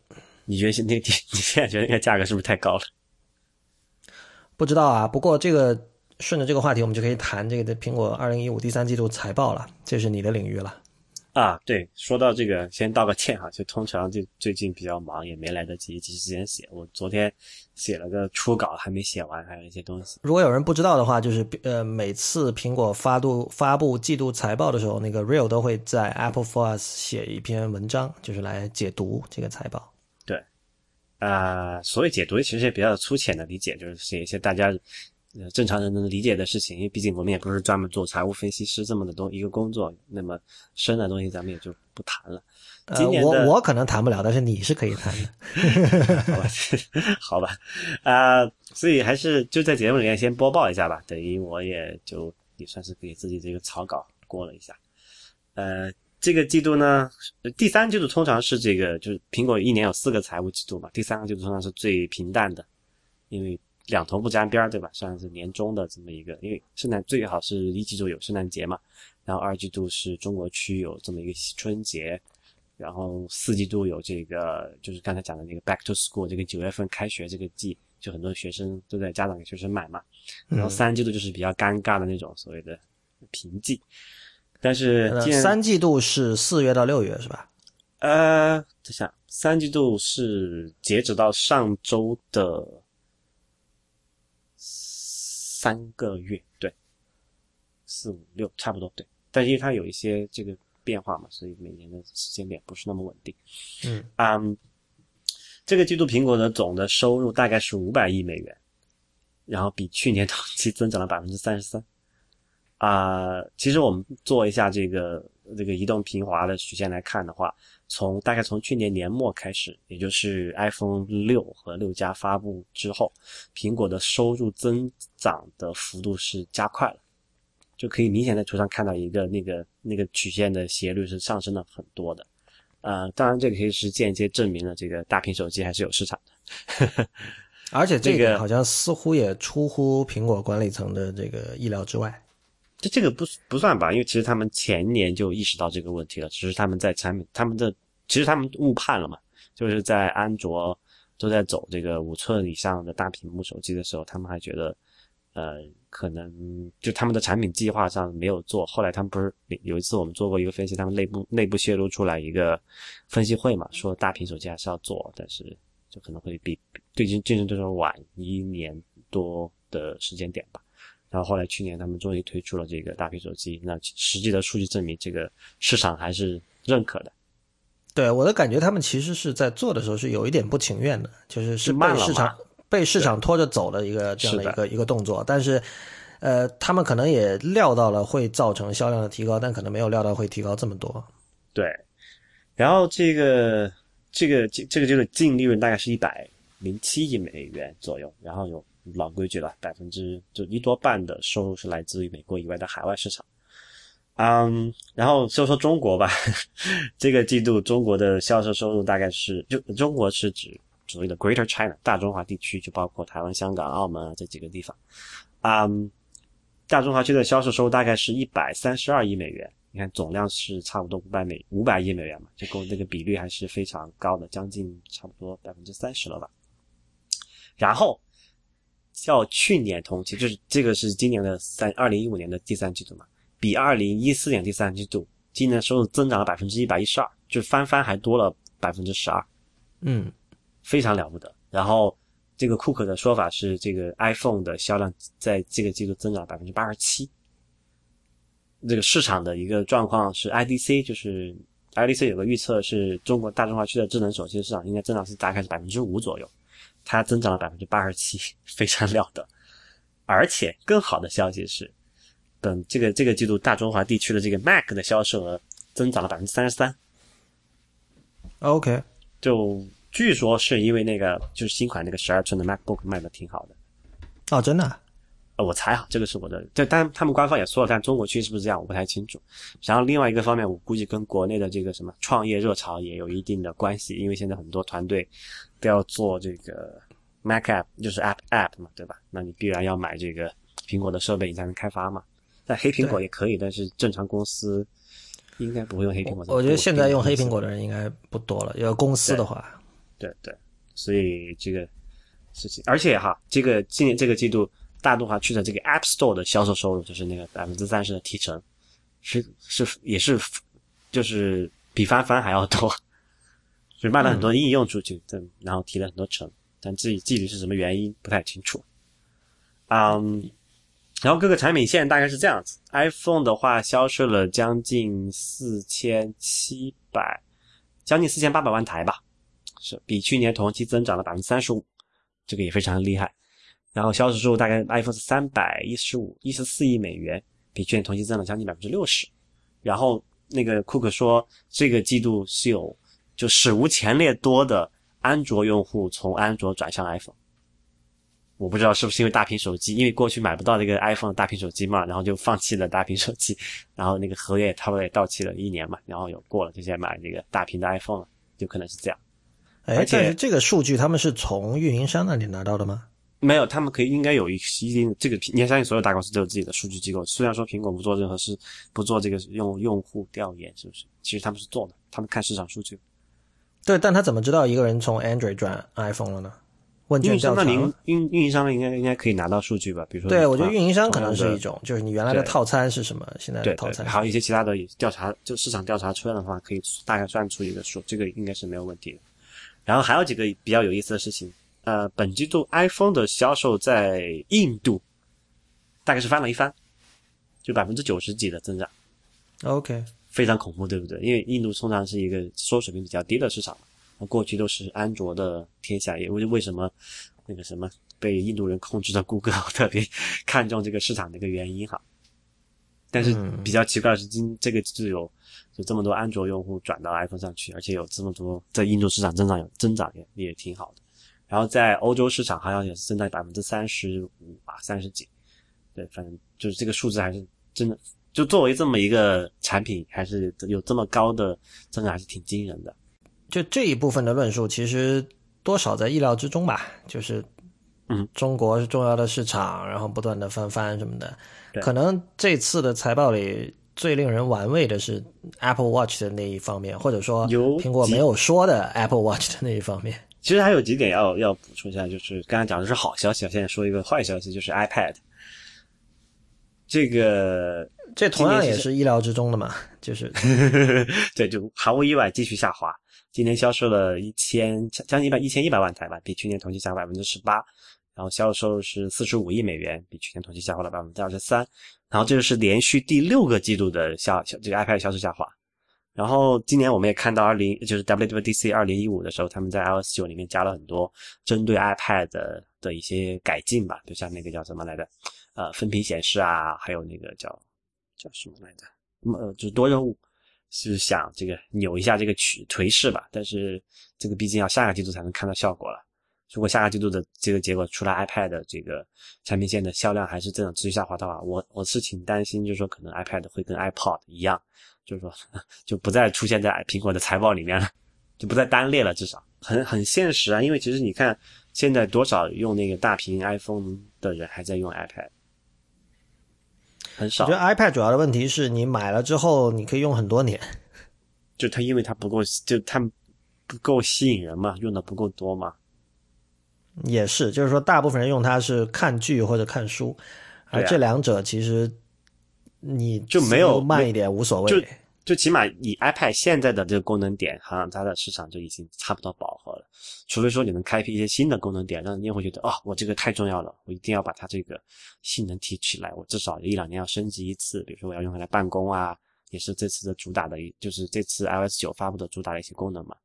你觉得现那 *laughs* 你现在觉得那个价格是不是太高了？不知道啊。不过这个顺着这个话题，我们就可以谈这个的苹果二零一五第三季度财报了，这是你的领域了。啊，对，说到这个，先道个歉哈，就通常就最近比较忙，也没来得及及时间写。我昨天写了个初稿，还没写完，还有一些东西。如果有人不知道的话，就是呃，每次苹果发布发布季度财报的时候，那个 Real 都会在 Apple for Us 写一篇文章，就是来解读这个财报。对，啊，所以解读其实也比较粗浅的理解，就是写一些大家呃正常人能理解的事情，因为毕竟我们也不是专门做财务分析师这么的东一个工作，那么深的东西咱们也就不谈了。呃，今年的我我可能谈不了，但是你是可以谈的。*laughs* 好吧，啊、所以还是就在节目里面先播报一下吧，等于我也就也算是给自己这个草稿过了一下。呃，这个季度呢，呃第三季度通常是这个，就是苹果一年有四个财务季度嘛，第三个季度通常是最平淡的，因为两头不沾边儿，对吧？算是年终的这么一个，因为圣诞最好是一季度有圣诞节嘛，然后二季度是中国区有这么一个春节，然后四季度有这个，就是刚才讲的那个 back to school 这个九月份开学这个季，就很多学生都在家长给学生买嘛。然后三季度就是比较尴尬的那种所谓的平季。但是三季度是四月到六月是吧？呃，等下三季度是截止到上周的三个月，对，四五六差不多对。但是因为它有一些这个变化嘛，所以每年的时间点不是那么稳定。嗯嗯，这个季度苹果的总的收入大概是五百亿美元，然后比去年同期增长了百分之三十三。啊，其实我们做一下这个这个移动平滑的曲线来看的话，从大概从去年年末开始，也就是 iPhone 六和六加发布之后，苹果的收入增长的幅度是加快了，就可以明显在图上看到一个那个那个曲线的斜率是上升了很多的。呃，当然这个可以是间接证明了这个大屏手机还是有市场的。而且这这个个好像似乎也出乎苹果管理层的这个意料之外。这这个不不算吧，因为其实他们前年就意识到这个问题了，只是他们在产品他们的其实他们误判了嘛，就是在安卓都在走这个五寸以上的大屏幕手机的时候，他们还觉得呃可能就他们的产品计划上没有做，后来他们不是有一次我们做过一个分析，他们内部内部泄露出来一个分析会嘛，说大屏手机还是要做，但是就可能会比对竞竞争对手晚一年多的时间点吧。然后后来去年他们终于推出了这个大屏手机，那实际的数据证明这个市场还是认可的。对我的感觉，他们其实是在做的时候是有一点不情愿的，就是是被市场被市场拖着走的一个这样的一个一个动作。但是，呃，他们可能也料到了会造成销量的提高，但可能没有料到会提高这么多。对，然后这个这个这这个就是净利润大概是一百零七亿美元左右，然后有老规矩了，百分之就一多半的收入是来自于美国以外的海外市场。嗯，然后说说中国吧，*laughs* 这个季度中国的销售收入大概是就中国是指所谓的 Greater China 大中华地区，就包括台湾、香港、澳门啊这几个地方。嗯，大中华区的销售收入大概是一百三十二亿美元，你看总量是差不多五百美五百亿美元嘛，这个那个比率还是非常高的，将近差不多百分之三十了吧。然后，较去年同期，就是这个是今年的三二零一五年的第三季度嘛，比二零一四年第三季度，今年收入增长了百分之一百一十二，就翻番还多了百分之十二。嗯，非常了不得。然后这个库克的说法是，这个 iPhone 的销量在这个季度增长百分之八十七。这个市场的一个状况是 IDC，就是 IDC 有个预测是中国大中华区的智能手机市场应该增长是大概是百分之五左右，它增长了百分之八十七，*laughs* 非常了得。而且更好的消息是，等这个这个季度大中华地区的这个 Mac 的销售额增长了百分之三十三。OK，就据说是因为那个就是新款那个十二寸的 MacBook 卖的挺好的，哦，真的啊，呃，我猜哈，这个是我的，这当然他们官方也说了，但中国区是不是这样，我不太清楚。然后另外一个方面，我估计跟国内的这个什么创业热潮也有一定的关系，因为现在很多团队都要做这个 Mac App，就是 App App 嘛，对吧？那你必然要买这个苹果的设备，你才能开发嘛。但黑苹果也可以，但是正常公司应该不会用黑苹果。我觉得现在用黑苹果。果的人应该不多了。要公司的话，对对，所以这个事情，而且哈，这个今年这个季度大中华区的这个 App Store 的销售收入，就是那个百分之三十的提成，是是也是就是比翻番还要多，就是卖了很多应用出去，对，然后提了很多成，但至于具体是什么原因不太清楚。嗯，然后各个产品线大概是这样子，iPhone 的话销售了将近四千七百，将近四千八百万台吧。是比去年同期增长了百分之三十五，这个也非常厉害。然后销售收入大概 iPhone 是三百一十五一十四亿美元，比去年同期增长将近百分之六十。然后那个库克说，这个季度是有就史无前例多的安卓用户从安卓转向 iPhone。我不知道是不是因为大屏手机，因为过去买不到那个 iPhone 大屏手机嘛，然后就放弃了大屏手机，然后那个合约差不多也到期了一年嘛，然后有过了，就现在买这个大屏的 iPhone 了，就可能是这样。哎，而且但是这个数据他们是从运营商那里拿到的吗？没有，他们可以应该有一一定这个，你要相信所有大公司都有自己的数据机构。虽然说苹果不做任何事，不做这个用用户调研，是不是？其实他们是做的，他们看市场数据。对，但他怎么知道一个人从 Android 转 iPhone 了呢？问运卷调查运运营商应该应该可以拿到数据吧？比如说，对，我觉得运营商可能是一种，就是你原来的套餐是什么，现在的套餐是还有一些其他的调查，就市场调查出来的话，可以大概算出一个数，这个应该是没有问题的。然后还有几个比较有意思的事情，呃，本季度 iPhone 的销售在印度大概是翻了一番，就百分之九十几的增长，OK。非常恐怖，对不对？因为印度通常是一个收入水平比较低的市场，那过去都是安卓的天下，也为为什么那个什么被印度人控制的谷歌特别 *laughs* 看重这个市场的一个原因哈。但是嗯比较奇怪的是，今这个就有有这么多安卓用户转到 iPhone 上去，而且有这么多在印度市场增长有增长也也挺好的。然后在欧洲市场好像也是增长百分之三十五吧，三十几。对，反正就是这个数字还是真的，就作为这么一个产品，还是有这么高的增长，还是挺惊人的。就这一部分的论述，其实多少在意料之中吧。就是，嗯，中国是重要的市场，然后不断的翻番什么的。对可能这次的财报里最令人玩味的是 Apple Watch 的那一方面，或者说有苹果没有说的 Apple Watch 的那一方面。其实还有几点要要补充一下，就是刚才讲的是好消息，现在说一个坏消息，就是 iPad。这个这同样也是意料之中的嘛，就是 *laughs* 对，就毫无意外继续下滑。今年销售了一千将近一百一千一百万台吧，比去年同期下滑百分之十八。然后销售是四十五亿美元，比去年同期下滑了百分之二十三。然后这就是连续第六个季度的销销这个 iPad 销售下滑。然后今年我们也看到二零就是 WWDC 二零一五的时候，他们在 iOS 九里面加了很多针对 iPad 的的一些改进吧，就像那个叫什么来着，呃，分屏显示啊，还有那个叫叫什么来着，呃，就是多任务，是想这个扭一下这个曲颓势吧，但是这个毕竟要下个季度才能看到效果了。如果下个季度的这个结果出来，iPad 的这个产品线的销量还是这样持续下滑的话，我我是挺担心，就是说可能 iPad 会跟 iPod 一样，就是说 *laughs* 就不再出现在苹果的财报里面了，就不再单列了，至少很很现实啊。因为其实你看现在多少用那个大屏 iPhone 的人还在用 iPad，很少我觉。得 iPad 主要的问题是你买了之后你可以用很多年。就它因为它不够，就它不够吸引人嘛，用的不够多嘛。也是，就是说，大部分人用它是看剧或者看书，而这两者其实你就没有慢一点无所就谓。就就起码以 iPad 现在的这个功能点，好像它的市场就已经差不多饱和了。除非说你能开辟一些新的功能点，让用户觉得哦，我这个太重要了，我一定要把它这个性能提起来，我至少一两年要升级一次。比如说我要用它来办公啊，也是这次的主打的一，就是这次 iOS 九发布的主打的一些功能嘛。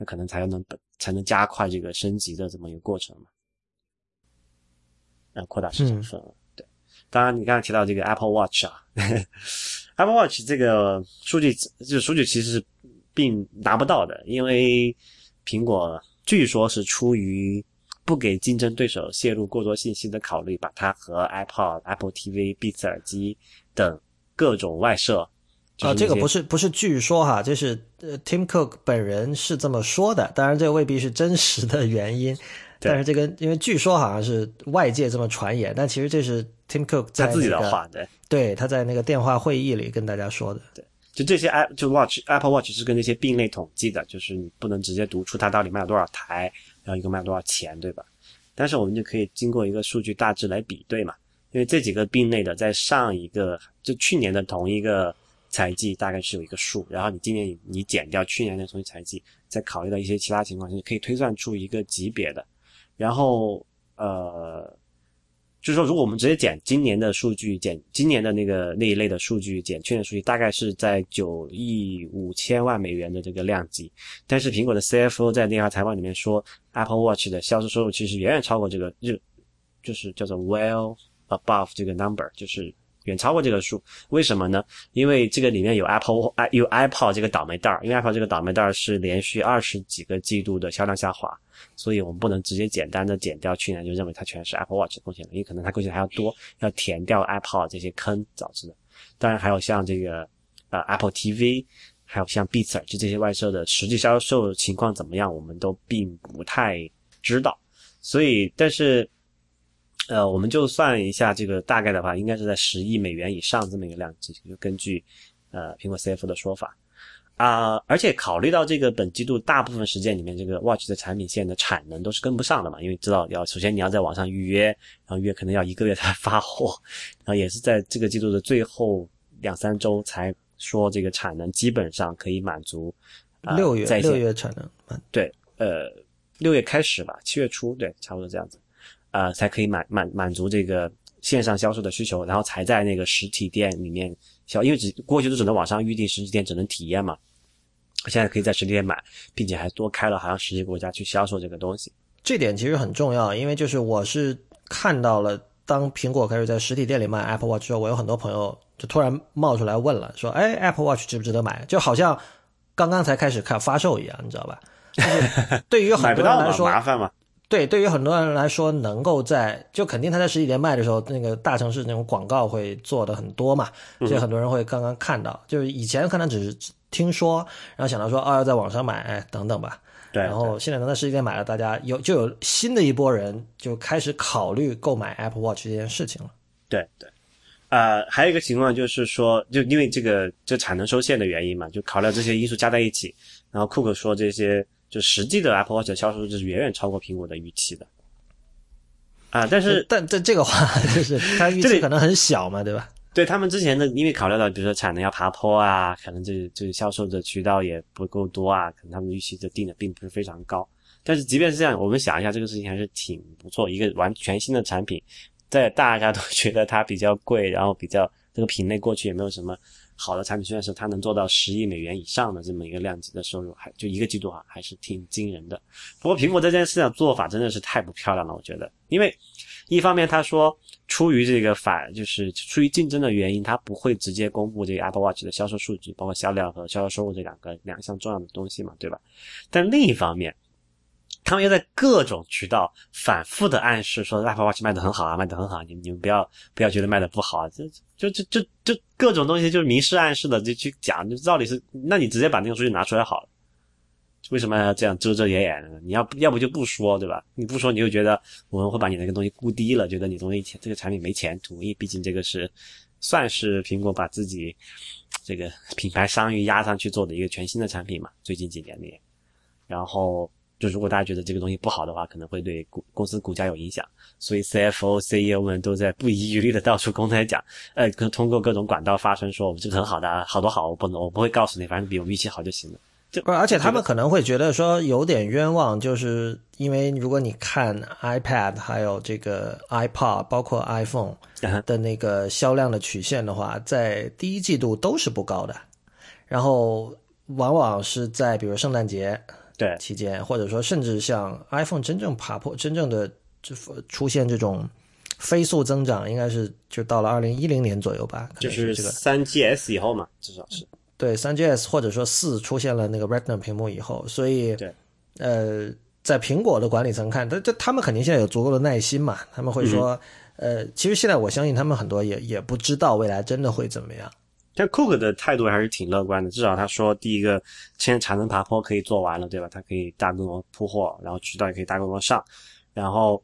那可能才能才能加快这个升级的这么一个过程嘛，然后扩大市场份额。对，当然你刚才提到这个 Apple Watch 啊，*laughs* Apple Watch 这个数据，这个数据其实是并拿不到的，因为苹果据说是出于不给竞争对手泄露过多信息的考虑，把它和 iPod、Apple TV、Beats 耳机等各种外设。啊，这个不是是不是据说哈，这是呃 Tim Cook 本人是这么说的，当然这未必是真实的原因，但是这个因为据说好像是外界这么传言，但其实这是 Tim Cook 在、那个、他自己的话，对。对，他在那个电话会议里跟大家说的。就这些 i 就 watch Apple Watch 是跟这些并类统计的，就是你不能直接读出它到底卖了多少台，然后一共卖了多少钱，对吧？但是我们就可以经过一个数据大致来比对嘛，因为这几个并类的在上一个就去年的同一个财季大概是有一个数，然后你今年你减掉去年的同一财季，再考虑到一些其他情况，你可以推算出一个级别的。然后呃，就是说，如果我们直接减今年的数据，减今年的那个那一类的数据，减去年数据，大概是在九亿五千万美元的这个量级。但是苹果的 CFO 在那条财报里面说，Apple Watch 的销售收入其实远远超过这个，日就是叫做 well above 这个 number，就是远超过这个数。为什么呢？因为这个里面有 Apple 有 Apple 这个倒霉蛋儿，因为 Apple 这个倒霉蛋儿是连续二十几个季度的销量下滑，所以我们不能直接简单的减掉去年就认为它全是 Apple Watch 贡献的，因为可能它贡献还要多，要填掉 Apple 这些坑导致的。当然还有像这个呃 Apple TV。还有像 Beats 耳机这些外设的实际销售情况怎么样，我们都并不太知道。所以，但是，呃，我们就算一下这个大概的话，应该是在十亿美元以上这么一个量级。就根据呃苹果 CFO 的说法啊，而且考虑到这个本季度大部分时间里面，这个 Watch 的产品线的产能都是跟不上的嘛，因为知道要首先你要在网上预约，然后约可能要一个月才发货，然后也是在这个季度的最后两三周才。说这个产能基本上可以满足，六月六月产能，对，呃，六月开始吧，七月初，对，差不多这样子，呃，才可以满满满足这个线上销售的需求，然后才在那个实体店里面销，因为只过去都只能网上预定，实体店只能体验嘛，现在可以在实体店买，并且还多开了好像十几个国家去销售这个东西，这点其实很重要，因为就是我是看到了，当苹果开始在实体店里卖 Apple Watch 之后，我有很多朋友。就突然冒出来问了，说：“哎，Apple Watch 值不值得买？”就好像刚刚才开始看发售一样，你知道吧？就是对于很多人来说，麻烦嘛。对，对于很多人来说，能够在就肯定他在实体店卖的时候，那个大城市那种广告会做的很多嘛，所以很多人会刚刚看到。就是以前可能只是听说，然后想到说，哦，要在网上买，哎，等等吧。对。然后现在能在实体店买了，大家有就有新的一波人就开始考虑购买 Apple Watch 这件事情了。对对。呃，还有一个情况就是说，就因为这个这产能受限的原因嘛，就考虑这些因素加在一起，然后库克说这些就实际的 Apple Watch 的销售就是远远超过苹果的预期的。啊，但是但但这个话 *laughs* 就是它预期可能很小嘛，对吧？对他们之前的，因为考虑到比如说产能要爬坡啊，可能这这销售的渠道也不够多啊，可能他们预期就定的并不是非常高。但是即便是这样，我们想一下，这个事情还是挺不错，一个完全新的产品。在大家都 *laughs* 觉得它比较贵，然后比较这个品类过去也没有什么好的产品虽然是，它能做到十亿美元以上的这么一个量级的收入，还就一个季度哈，还是挺惊人的。不过苹果这件事情做法真的是太不漂亮了，我觉得，因为一方面他说出于这个反就是出于竞争的原因，他不会直接公布这个 Apple Watch 的销售数据，包括销量和销售收入这两个两项重要的东西嘛，对吧？但另一方面。他们又在各种渠道反复的暗示说 Apple Watch 卖的很好啊，卖的很好，你你们不要不要觉得卖的不好啊，这就就就就各种东西就是明示暗示的就去讲，就到底是那你直接把那个数据拿出来好了，为什么要这样遮遮掩掩呢？你要要不就不说对吧？你不说你就觉得我们会把你那个东西估低了，觉得你东西这个产品没前途，因为毕竟这个是算是苹果把自己这个品牌商誉压上去做的一个全新的产品嘛，最近几年里，然后。就如果大家觉得这个东西不好的话，可能会对股公司股价有影响，所以 CFO、CEO 们都在不遗余力的到处公开讲，呃，通过各种管道发声说我们这个很好的，好多好，我不能，我不会告诉你，反正比我们预期好就行了。就而且他们可能会觉得说有点冤枉，就是因为如果你看 iPad 还有这个 iPod，包括 iPhone 的那个销量的曲线的话，在第一季度都是不高的，然后往往是在比如圣诞节。对，期间或者说甚至像 iPhone 真正爬坡，真正的这出现这种飞速增长，应该是就到了二零一零年左右吧。就是这个三 GS 以后嘛，至少是。对，三 GS 或者说四出现了那个 Retina 屏幕以后，所以对，呃，在苹果的管理层看，他这他们肯定现在有足够的耐心嘛，他们会说，呃，其实现在我相信他们很多也也不知道未来真的会怎么样。但 Cook 的态度还是挺乐观的，至少他说，第一个，现在产能爬坡可以做完了，对吧？它可以大规模铺货，然后渠道也可以大规模上，然后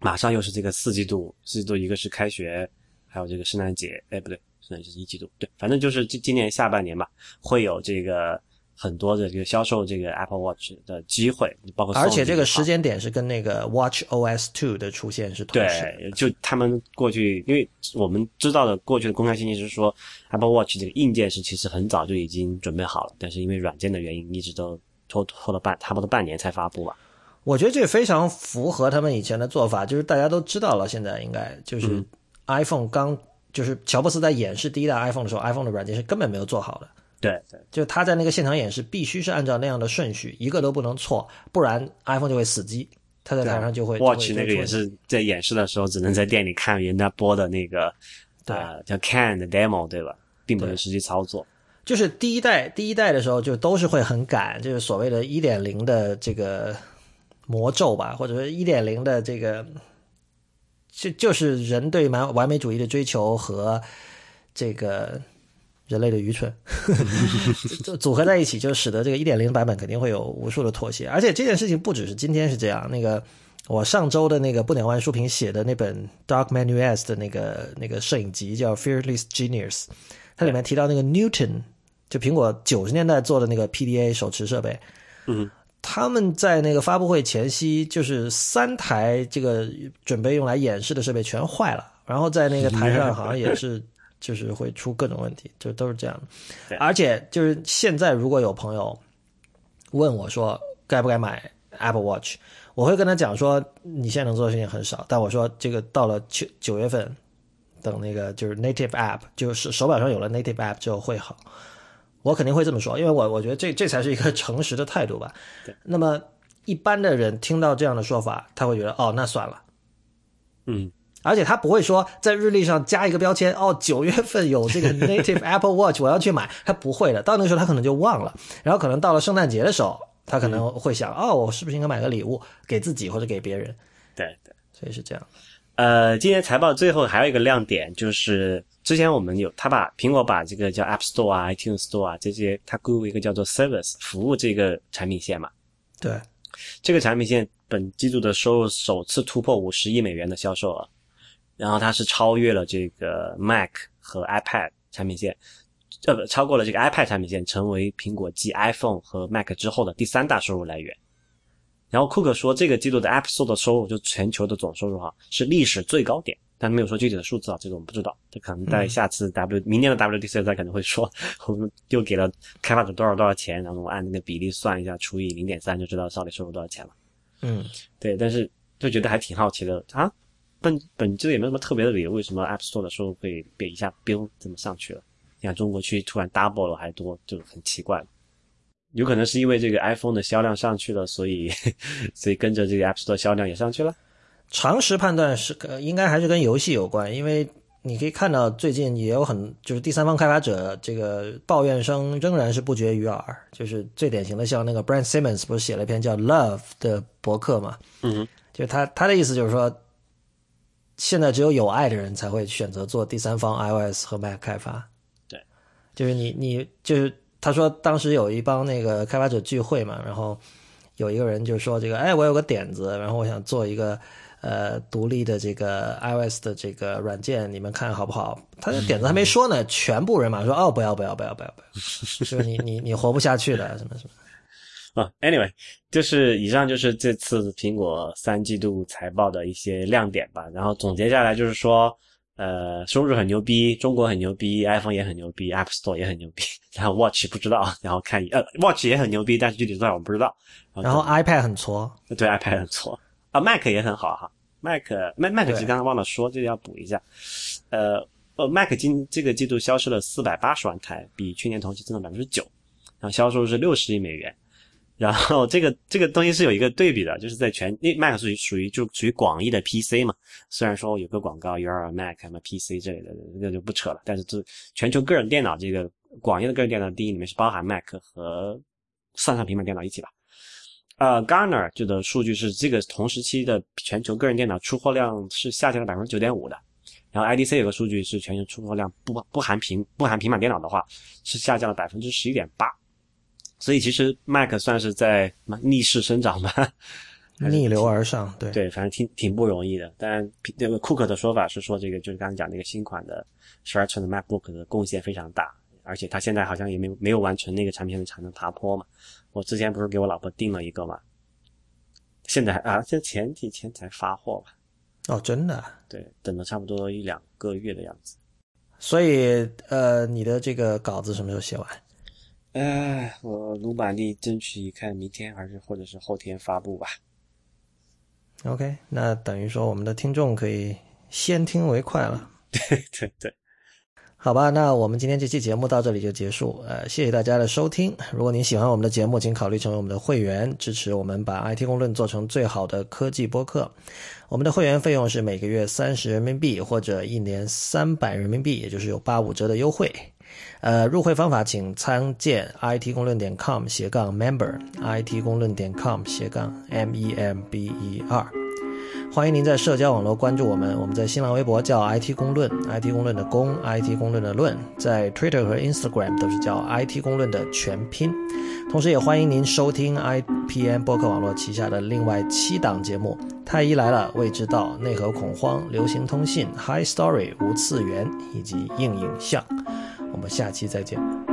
马上又是这个四季度，四季度一个是开学，还有这个圣诞节，哎，不对，圣诞节是一季度，对，反正就是今今年下半年吧，会有这个。很多的这个销售这个 Apple Watch 的机会，包括而且这个时间点是跟那个 Watch OS Two 的出现是同时。对，就他们过去，因为我们知道的过去的公开信息是说，Apple Watch 这个硬件是其实很早就已经准备好了，但是因为软件的原因，一直都拖拖了半差不多半年才发布吧。我觉得这非常符合他们以前的做法，就是大家都知道了，现在应该就是 iPhone 刚就是乔布斯在演示第一代 iPhone 的时候，iPhone 的软件是根本没有做好的。对对，就他在那个现场演示，必须是按照那样的顺序，一个都不能错，不然 iPhone 就会死机。他在台上就会 Watch 那个也是在演示的时候只能在店里看人家播的那个对呃叫 Can 的 demo 对吧，并不对能实际操作。就是第一代第一代的时候，就都是会很赶，就是所谓的一点零的这个魔咒吧，或者说一点零的这个，就就是人对完完美主义的追求和这个人类的愚蠢。*laughs* 就组合在一起，就使得这个一点零版本肯定会有无数的妥协。而且这件事情不只是今天是这样，那个我上周的那个不鸟万书评写的那本 Dark Manuals 的那个那个摄影集叫 Fearless Genius，它里面提到那个 Newton，就苹果九十年代做的那个 PDA 手持设备，嗯，他们在那个发布会前夕，就是三台这个准备用来演示的设备全坏了，然后在那个台上好像也是就是会出各种问题，就都是这样的。而且就是现在如果有朋友问我说该不该买 Apple Watch，我会跟他讲说你现在能做的事情很少，但我说这个到了九九月份，等那个就是 native app，就是手表上有了 native app 之后会好。我肯定会这么说，因为我我觉得这这才是一个诚实的态度吧。对。那么一般的人听到这样的说法，他会觉得哦，那算了。嗯，而且他不会说在日历上加一个标签，哦，九月份有这个 *laughs* native Apple Watch，我要去买。他不会的，到那个时候他可能就忘了，然后可能到了圣诞节的时候，他可能会想，哦，我是不是应该买个礼物给自己或者给别人？对对。所以是这样。呃，今年财报最后还有一个亮点，就是之前我们有他把苹果把这个叫 App Store 啊、iTunes Store 啊这些，它归为一个叫做 Service 服务这个产品线嘛。对，这个产品线本季度的收入首次突破五十亿美元的销售额，然后它是超越了这个 Mac 和 iPad 产品线，呃，超过了这个 iPad 产品线，成为苹果继 iPhone 和 Mac 之后的第三大收入来源。然后库克说，这个季度的 App Store 的收入，就全球的总收入哈，是历史最高点，但没有说具体的数字啊，这个我们不知道，这可能在下次 W、明年的 WDC 他可能会说，*laughs* 我们又给了开发者多少多少钱，然后我按那个比例算一下，除以零点三就知道到底收入多少钱了。嗯，对，但是就觉得还挺好奇的啊，本本质也没有什么特别的理由，为什么 App Store 的收入会被一下飙这么上去了？你看中国区突然 double 了还多，就很奇怪。有可能是因为这个 iPhone 的销量上去了，所以 *laughs* 所以跟着这个 App Store 销量也上去了。常识判断是呃，应该还是跟游戏有关，因为你可以看到最近也有很就是第三方开发者这个抱怨声仍然是不绝于耳，就是最典型的像那个 Brand Simmons 不是写了一篇叫 Love 的博客嘛，嗯，就他他的意思就是说，现在只有有爱的人才会选择做第三方 iOS 和 Mac 开发，对，就是你你就是他说当时有一帮那个开发者聚会嘛，然后有一个人就说这个哎我有个点子，然后我想做一个。呃，独立的这个 iOS 的这个软件，你们看好不好？他的点子还没说呢，全部人马上说哦，不要不要不要不要不要，*laughs* 就是你你你活不下去的，什么什么。啊、a n y w a y 就是以上就是这次苹果三季度财报的一些亮点吧。然后总结下来就是说，呃，收入很牛逼，中国很牛逼，iPhone 也很牛逼，App Store 也很牛逼，然后 Watch 不知道，然后看呃 Watch 也很牛逼，但是具体多少我不知道。然后 iPad 很挫，对 iPad 很挫啊，Mac 也很好哈，Mac Mac Mac 对其实刚刚忘了说，这个要补一下。呃呃，Mac 今这个季度销售了四百八十万台，比去年同期增长百分之九，然后销售是六十亿美元。然后这个这个东西是有一个对比的，就是在全那 Mac 属于属于就属于广义的 PC 嘛，虽然说有个广告 Your Mac 什么 PC 之类的，那就不扯了。但是这全球个人电脑这个广义的个人电脑定义里面是包含 Mac 和算上平板电脑一起吧。呃，Garner 这个数据是这个同时期的全球个人电脑出货量是下降了百分之九点五的，然后 IDC 有个数据是全球出货量不不含平不含平板电脑的话是下降了百分之十一点八，所以其实 Mac 算是在逆势生长吧，逆流而上，对对，反正挺挺不容易的。但那个库克的说法是说，这个就是刚才讲那个新款的十二寸的 MacBook 的贡献非常大，而且他现在好像也没有没有完成那个产品的产能爬坡嘛。我之前不是给我老婆订了一个嘛，现在啊，这前几天才发货吧？哦，真的。对，等了差不多一两个月的样子。所以呃，你的这个稿子什么时候写完？哎，我努把力争取看明天还是或者是后天发布吧。OK，那等于说我们的听众可以先听为快了。*laughs* 对对对，好吧，那我们今天这期节目到这里就结束。呃，谢谢大家的收听。如果您喜欢我们的节目，请考虑成为我们的会员，支持我们把 IT 公论做成最好的科技播客。我们的会员费用是每个月三十人民币，或者一年三百人民币，也就是有八五折的优惠。呃，入会方法请参见 it 公论点 com 斜杠 member，it 公论点 com 斜杠 m e m b e r。欢迎您在社交网络关注我们，我们在新浪微博叫 IT 公论，IT 公论的公，IT 公论的论，在 Twitter 和 Instagram 都是叫 IT 公论的全拼。同时，也欢迎您收听 IPN 播客网络旗下的另外七档节目：太医来了、未知道、内核恐慌、流行通信、High Story、无次元以及硬影像。我们下期再见。